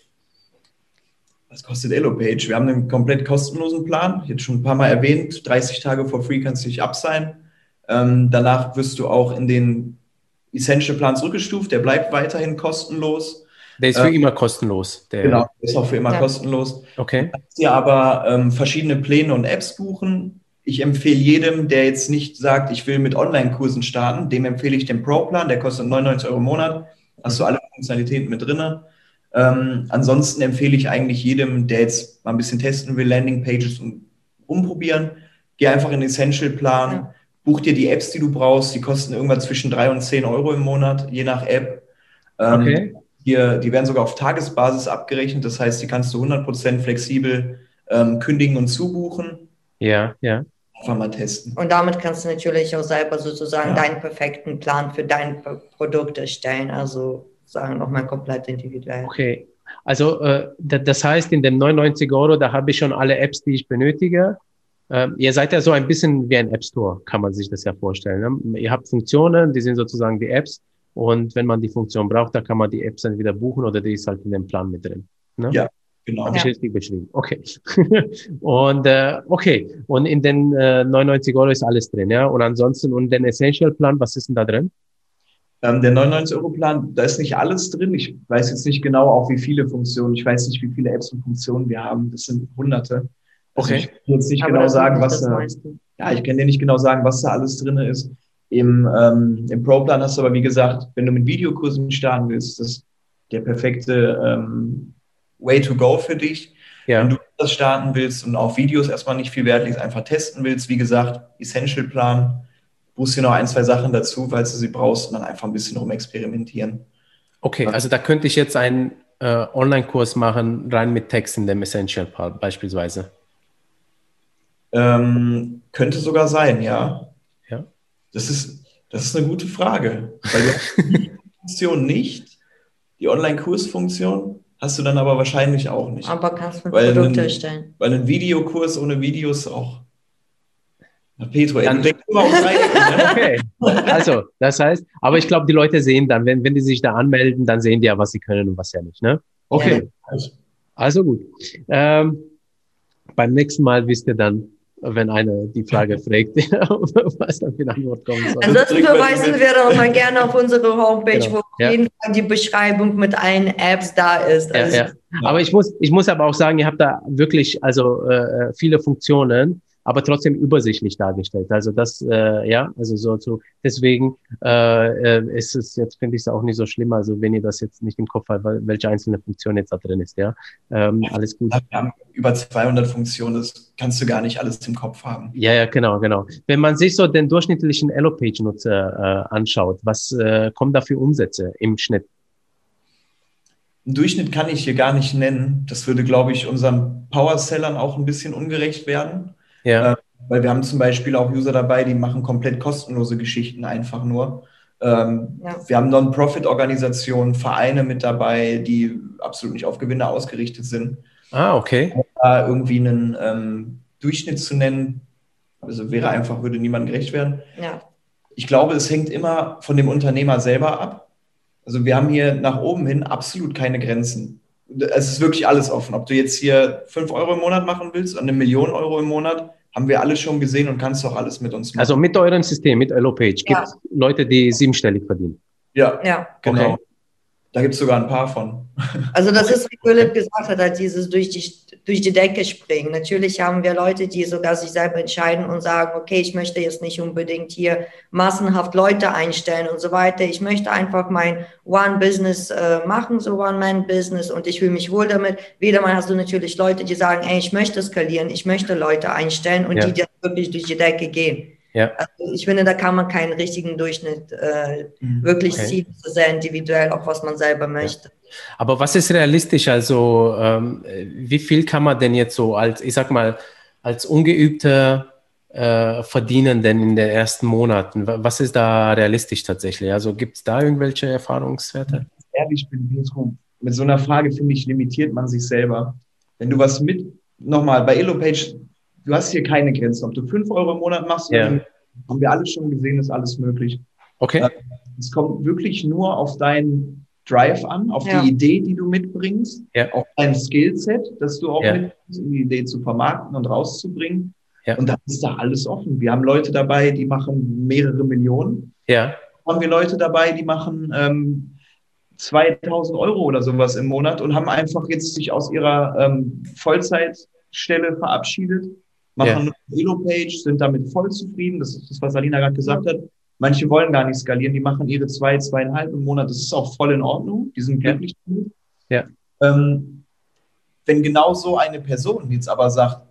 Was kostet EloPage? Wir haben einen komplett kostenlosen Plan, jetzt schon ein paar Mal erwähnt, 30 Tage for free kannst du dich abseilen. Ähm, danach wirst du auch in den Essential-Plan zurückgestuft, der bleibt weiterhin kostenlos. Der ist für ähm, immer kostenlos. Der genau, der ist auch für immer ja. kostenlos. Okay. Du kannst dir aber ähm, verschiedene Pläne und Apps buchen ich empfehle jedem, der jetzt nicht sagt, ich will mit Online-Kursen starten, dem empfehle ich den Pro-Plan, der kostet 99 Euro im Monat. Hast du alle Funktionalitäten mit drin. Ähm, ansonsten empfehle ich eigentlich jedem, der jetzt mal ein bisschen testen will, Landing-Pages und umprobieren. Geh einfach in den Essential-Plan, ja. buch dir die Apps, die du brauchst. Die kosten irgendwann zwischen 3 und 10 Euro im Monat, je nach App. Ähm, okay. Hier, die werden sogar auf Tagesbasis abgerechnet. Das heißt, die kannst du 100% flexibel ähm, kündigen und zubuchen. Ja, ja einfach mal testen. Und damit kannst du natürlich auch selber sozusagen ja. deinen perfekten Plan für dein Produkt erstellen. Also sagen nochmal komplett individuell. Okay. Also äh, das heißt, in den 99 Euro, da habe ich schon alle Apps, die ich benötige. Ähm, ihr seid ja so ein bisschen wie ein App Store, kann man sich das ja vorstellen. Ne? Ihr habt Funktionen, die sind sozusagen die Apps. Und wenn man die Funktion braucht, da kann man die Apps dann wieder buchen oder die ist halt in dem Plan mit drin. Ne? Ja, Genau. Habe ich richtig beschrieben. Okay. und äh, okay. Und in den äh, 99 Euro ist alles drin, ja? Und ansonsten, und den Essential-Plan, was ist denn da drin? Ähm, der 99-Euro-Plan, da ist nicht alles drin. Ich weiß jetzt nicht genau auch, wie viele Funktionen. Ich weiß nicht, wie viele Apps und Funktionen wir haben. Das sind hunderte. Also okay. ich kann jetzt nicht Aber genau sagen, was da, ja, ich kann dir nicht genau sagen, was da alles drin ist. Im, ähm, im Pro-Plan hast du aber, wie gesagt, wenn du mit Videokursen starten willst, das ist der perfekte ähm, Way to go für dich. Ja. Wenn du das starten willst und auf Videos erstmal nicht viel Wert legst, einfach testen willst, wie gesagt, Essential-Plan, buchst dir noch ein, zwei Sachen dazu, falls du sie brauchst und dann einfach ein bisschen rumexperimentieren. Okay, also da könnte ich jetzt einen äh, Online-Kurs machen, rein mit Text in dem Essential-Part beispielsweise. Ähm, könnte sogar sein, ja. Ja. Das ist, das ist eine gute Frage. Weil die Funktion nicht, die Online-Kursfunktion, hast du dann aber wahrscheinlich auch nicht. Aber kannst du ein Produkt erstellen. Weil ein Videokurs ohne Videos auch. Na, Petro, dann, ey, immer rein, ne? Okay, also das heißt, aber ich glaube, die Leute sehen dann, wenn, wenn die sich da anmelden, dann sehen die ja, was sie können und was ja nicht. Ne? Okay, ja. also gut. Ähm, beim nächsten Mal wisst ihr dann, wenn einer die Frage fragt, was dann für eine Antwort kommt. Ansonsten verweisen wir doch mal gerne auf unsere Homepage, genau. wo auf ja. jeden Fall die Beschreibung mit allen Apps da ist. Also ja, ja. Aber ich muss, ich muss aber auch sagen, ihr habt da wirklich also äh, viele Funktionen aber trotzdem übersichtlich dargestellt. Also das, äh, ja, also so, so deswegen äh, äh, ist es jetzt, finde ich es auch nicht so schlimm, also wenn ihr das jetzt nicht im Kopf habt, welche einzelne Funktion jetzt da drin ist, ja. Ähm, alles gut. Wir haben über 200 Funktionen, das kannst du gar nicht alles im Kopf haben. Ja, ja, genau, genau. Wenn man sich so den durchschnittlichen Elo-Page-Nutzer äh, anschaut, was äh, kommen da für Umsätze im Schnitt? Einen Durchschnitt kann ich hier gar nicht nennen. Das würde, glaube ich, unseren Power-Sellern auch ein bisschen ungerecht werden. Ja. Äh, weil wir haben zum Beispiel auch User dabei, die machen komplett kostenlose Geschichten einfach nur. Ähm, ja. Wir haben Non-Profit-Organisationen, Vereine mit dabei, die absolut nicht auf Gewinne ausgerichtet sind. Ah, okay. Da irgendwie einen ähm, Durchschnitt zu nennen, also wäre einfach, würde niemandem gerecht werden. Ja. Ich glaube, es hängt immer von dem Unternehmer selber ab. Also wir haben hier nach oben hin absolut keine Grenzen. Es ist wirklich alles offen. Ob du jetzt hier 5 Euro im Monat machen willst und eine Million Euro im Monat, haben wir alles schon gesehen und kannst auch alles mit uns machen. Also mit eurem System, mit Elopage, gibt es Leute, die siebenstellig verdienen? Ja, ja. genau. Okay. Da gibt es sogar ein paar von. Also das ist, wie Philipp gesagt hat, halt dieses durch die, durch die Decke springen. Natürlich haben wir Leute, die sogar sich selber entscheiden und sagen, okay, ich möchte jetzt nicht unbedingt hier massenhaft Leute einstellen und so weiter. Ich möchte einfach mein One-Business äh, machen, so One-Man-Business und ich fühle mich wohl damit. Wieder mal hast du natürlich Leute, die sagen, ey, ich möchte skalieren, ich möchte Leute einstellen und ja. die, die wirklich durch die Decke gehen. Ja. Also ich finde, da kann man keinen richtigen Durchschnitt äh, mhm. wirklich okay. ziehen, so sehr individuell, auch was man selber möchte. Ja. Aber was ist realistisch? Also ähm, wie viel kann man denn jetzt so als, ich sag mal, als ungeübter äh, verdienen denn in den ersten Monaten? Was ist da realistisch tatsächlich? Also gibt es da irgendwelche Erfahrungswerte? Ehrlich bin, Petro, mit so einer Frage, finde ich, limitiert man sich selber. Wenn du was mit, nochmal, bei EloPage du hast hier keine Grenzen. Ob du fünf Euro im Monat machst, ja. haben wir alles schon gesehen, ist alles möglich. Okay. Äh, es kommt wirklich nur auf deinen Drive an, auf ja. die Idee, die du mitbringst, ja. auf dein Skillset, das du auch ja. mitbringst, um die Idee zu vermarkten und rauszubringen. Ja. Und dann ist da alles offen. Wir haben Leute dabei, die machen mehrere Millionen. Ja. Haben wir Leute dabei, die machen ähm, 2000 Euro oder sowas im Monat und haben einfach jetzt sich aus ihrer ähm, Vollzeitstelle verabschiedet machen ja. Elo-Page, sind damit voll zufrieden. Das ist das, was Alina gerade gesagt hat. Manche wollen gar nicht skalieren, die machen ihre zwei, zweieinhalb im Monat. Das ist auch voll in Ordnung. Die sind glücklich damit. Ja. Ähm, wenn genau so eine Person jetzt aber sagt,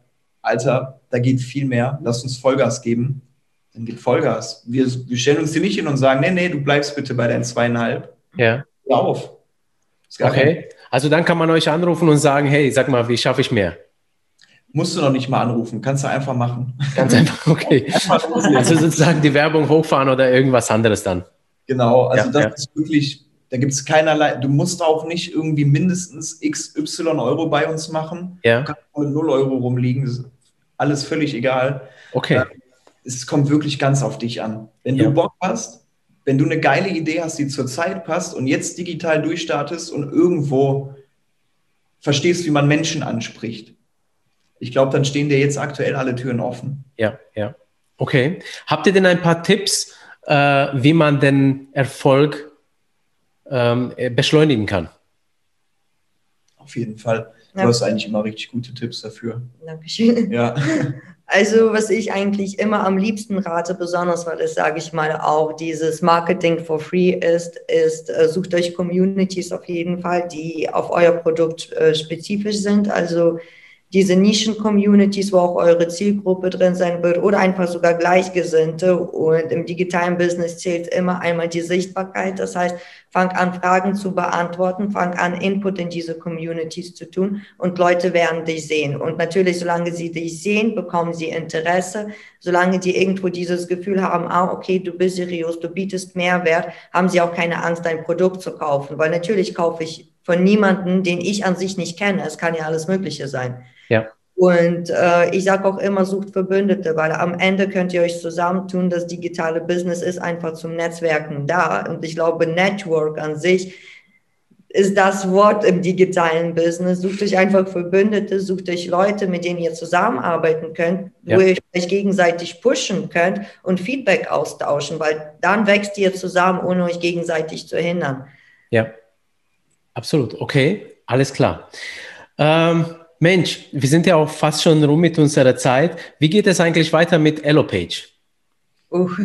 Alter, da geht viel mehr, lass uns Vollgas geben, dann geht Vollgas. Wir, wir stellen uns hier nicht hin und sagen, nee, nee, du bleibst bitte bei deinen zweieinhalb. Ja. Hör auf. Okay. Also dann kann man euch anrufen und sagen, hey, sag mal, wie schaffe ich mehr? Musst du noch nicht mal anrufen, kannst du einfach machen. Ganz einfach, okay. also sozusagen die Werbung hochfahren oder irgendwas anderes dann. Genau, also ja, das ja. ist wirklich, da gibt es keinerlei, du musst auch nicht irgendwie mindestens XY Euro bei uns machen. Ja. Du kannst mit 0 Euro rumliegen, das ist alles völlig egal. Okay. Es kommt wirklich ganz auf dich an. Wenn ja. du Bock hast, wenn du eine geile Idee hast, die zur Zeit passt und jetzt digital durchstartest und irgendwo verstehst, wie man Menschen anspricht. Ich glaube, dann stehen dir jetzt aktuell alle Türen offen. Ja, ja. Okay. Habt ihr denn ein paar Tipps, äh, wie man den Erfolg ähm, beschleunigen kann? Auf jeden Fall. Du ja. hast eigentlich immer richtig gute Tipps dafür. Dankeschön. Ja. Also, was ich eigentlich immer am liebsten rate, besonders weil es, sage ich mal, auch dieses Marketing for free ist, ist, äh, sucht euch Communities auf jeden Fall, die auf euer Produkt äh, spezifisch sind. Also, diese Nischen-Communities, wo auch eure Zielgruppe drin sein wird oder einfach sogar Gleichgesinnte. Und im digitalen Business zählt immer einmal die Sichtbarkeit. Das heißt, fang an, Fragen zu beantworten, fang an, Input in diese Communities zu tun und Leute werden dich sehen. Und natürlich, solange sie dich sehen, bekommen sie Interesse. Solange die irgendwo dieses Gefühl haben, ah, okay, du bist seriös, du bietest Mehrwert, haben sie auch keine Angst, dein Produkt zu kaufen. Weil natürlich kaufe ich von niemanden, den ich an sich nicht kenne. Es kann ja alles Mögliche sein. Ja. Und äh, ich sage auch immer, sucht Verbündete, weil am Ende könnt ihr euch zusammentun. Das digitale Business ist einfach zum Netzwerken da. Und ich glaube, Network an sich ist das Wort im digitalen Business. Sucht euch einfach Verbündete, sucht euch Leute, mit denen ihr zusammenarbeiten könnt, ja. wo ihr euch gegenseitig pushen könnt und Feedback austauschen, weil dann wächst ihr zusammen, ohne euch gegenseitig zu hindern. Ja, absolut. Okay, alles klar. Ähm Mensch, wir sind ja auch fast schon rum mit unserer Zeit. Wie geht es eigentlich weiter mit Elopage? Uh.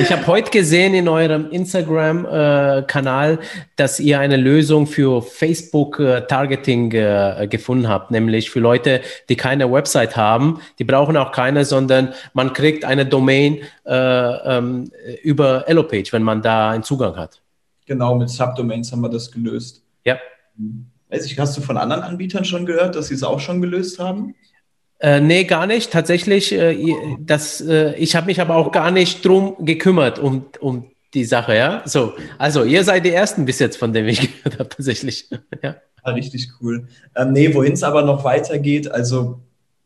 ich habe heute gesehen in eurem Instagram-Kanal, äh, dass ihr eine Lösung für Facebook-Targeting äh, gefunden habt, nämlich für Leute, die keine Website haben. Die brauchen auch keine, sondern man kriegt eine Domain äh, ähm, über Elopage, wenn man da einen Zugang hat. Genau, mit Subdomains haben wir das gelöst. Ja. Mhm. Weiß ich, hast du von anderen Anbietern schon gehört, dass sie es auch schon gelöst haben? Äh, nee, gar nicht. Tatsächlich, äh, das, äh, ich habe mich aber auch gar nicht drum gekümmert, um, um die Sache, ja. So, also ihr seid die Ersten bis jetzt, von denen ich gehört habe, tatsächlich. ja. ja. Richtig cool. Ähm, nee, wohin es aber noch weitergeht, also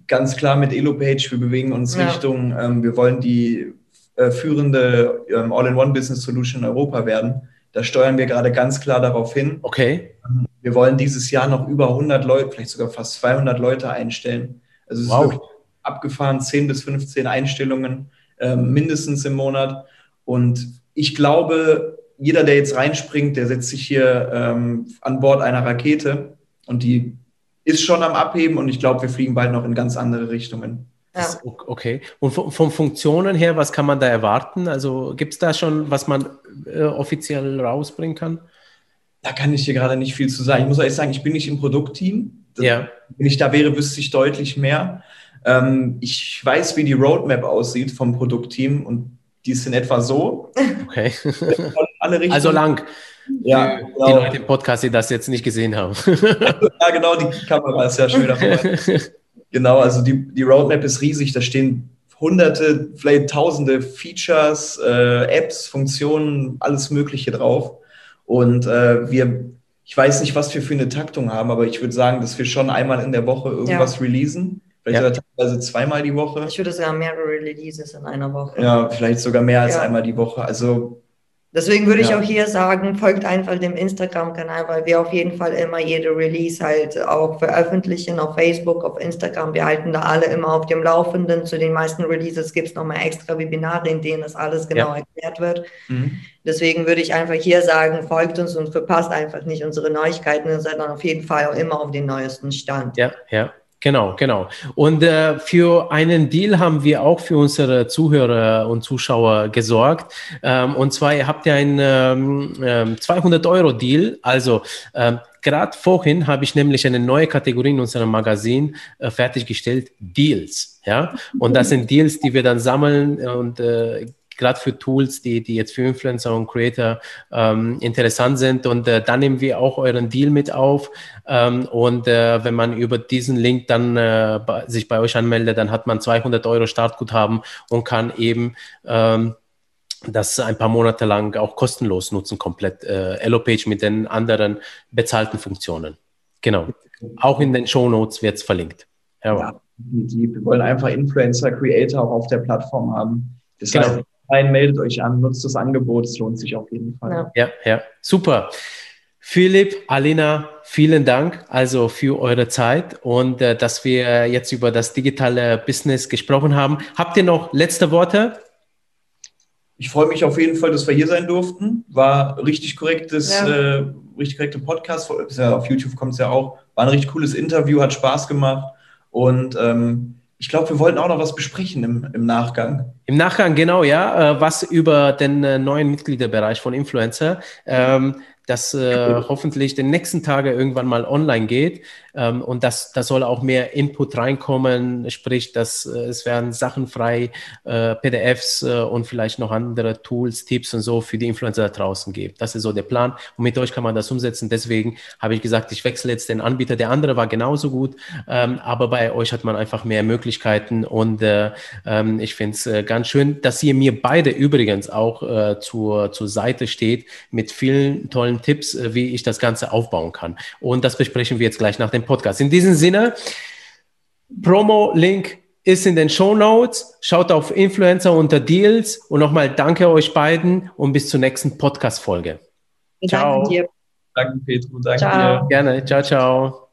ganz klar mit EloPage, wir bewegen uns ja. Richtung, ähm, wir wollen die äh, führende ähm, All-in-One-Business-Solution in Europa werden. Da steuern wir gerade ganz klar darauf hin. Okay. Wir wollen dieses Jahr noch über 100 Leute, vielleicht sogar fast 200 Leute einstellen. Also es wow. ist wirklich abgefahren, 10 bis 15 Einstellungen äh, mindestens im Monat. Und ich glaube, jeder, der jetzt reinspringt, der setzt sich hier ähm, an Bord einer Rakete und die ist schon am Abheben und ich glaube, wir fliegen bald noch in ganz andere Richtungen. Ja. Okay. Und von, Funktionen her, was kann man da erwarten? Also gibt es da schon, was man äh, offiziell rausbringen kann? Da kann ich dir gerade nicht viel zu sagen. Ich muss ehrlich sagen, ich bin nicht im Produktteam. Ja. Wenn ich da wäre, wüsste ich deutlich mehr. Ähm, ich weiß, wie die Roadmap aussieht vom Produktteam und die ist in etwa so. Okay. also lang. Ja, die, genau. die Leute im Podcast, die das jetzt nicht gesehen haben. ja, genau, die Kamera ist ja schön dabei. Genau, also die, die Roadmap ist riesig. Da stehen hunderte, vielleicht tausende Features, äh, Apps, Funktionen, alles Mögliche drauf. Und äh, wir, ich weiß nicht, was wir für eine Taktung haben, aber ich würde sagen, dass wir schon einmal in der Woche irgendwas ja. releasen. Vielleicht ja. sogar teilweise zweimal die Woche. Ich würde sagen, mehrere Releases in einer Woche. Ja, vielleicht sogar mehr als ja. einmal die Woche. Also Deswegen würde ja. ich auch hier sagen, folgt einfach dem Instagram-Kanal, weil wir auf jeden Fall immer jede Release halt auch veröffentlichen auf Facebook, auf Instagram. Wir halten da alle immer auf dem Laufenden. Zu den meisten Releases gibt es nochmal extra Webinare, in denen das alles genau ja. erklärt wird. Mhm. Deswegen würde ich einfach hier sagen, folgt uns und verpasst einfach nicht unsere Neuigkeiten, sondern auf jeden Fall auch immer auf den neuesten Stand. Ja, ja. Genau, genau. Und äh, für einen Deal haben wir auch für unsere Zuhörer und Zuschauer gesorgt. Ähm, und zwar habt ihr einen ähm, 200 ähm, Euro Deal. Also ähm, gerade vorhin habe ich nämlich eine neue Kategorie in unserem Magazin äh, fertiggestellt, Deals. Ja, und das sind Deals, die wir dann sammeln und äh, gerade für Tools, die, die jetzt für Influencer und Creator ähm, interessant sind. Und äh, dann nehmen wir auch euren Deal mit auf. Ähm, und äh, wenn man über diesen Link dann äh, sich bei euch anmeldet, dann hat man 200 Euro Startguthaben und kann eben ähm, das ein paar Monate lang auch kostenlos nutzen, komplett äh, Elopage mit den anderen bezahlten Funktionen. Genau. Auch in den Show Notes wird es verlinkt. Ja. ja, Wir wollen einfach Influencer, Creator auch auf der Plattform haben. Das genau. heißt, rein, meldet euch an, nutzt das Angebot, es lohnt sich auf jeden Fall. Ja, ja, ja. super. Philipp, Alina, vielen Dank also für eure Zeit und äh, dass wir jetzt über das digitale Business gesprochen haben. Habt ihr noch letzte Worte? Ich freue mich auf jeden Fall, dass wir hier sein durften. War richtig korrektes, ja. äh, richtig korrekte Podcast. Ja, auf YouTube kommt es ja auch. War ein richtig cooles Interview, hat Spaß gemacht und ähm, ich glaube, wir wollten auch noch was besprechen im, im Nachgang. Im Nachgang, genau, ja. Äh, was über den äh, neuen Mitgliederbereich von Influencer. Ähm, das äh, hoffentlich den nächsten Tage irgendwann mal online geht. Ähm, und das, da soll auch mehr Input reinkommen, sprich, dass äh, es werden Sachen frei, äh, PDFs äh, und vielleicht noch andere Tools, Tipps und so für die Influencer da draußen geben. Das ist so der Plan. Und mit euch kann man das umsetzen. Deswegen habe ich gesagt, ich wechsle jetzt den Anbieter. Der andere war genauso gut, ähm, aber bei euch hat man einfach mehr Möglichkeiten. Und äh, ähm, ich finde es äh, ganz schön, dass ihr mir beide übrigens auch zur, zur Seite steht mit vielen tollen Tipps, äh, wie ich das Ganze aufbauen kann. Und das besprechen wir jetzt gleich nach dem Podcast. In diesem Sinne, Promo-Link ist in den Show Notes. Schaut auf Influencer unter Deals und nochmal danke euch beiden und bis zur nächsten Podcast-Folge. Ciao. Danke dir. Danke, Petro. Danke ciao. dir. Gerne. Ciao, ciao.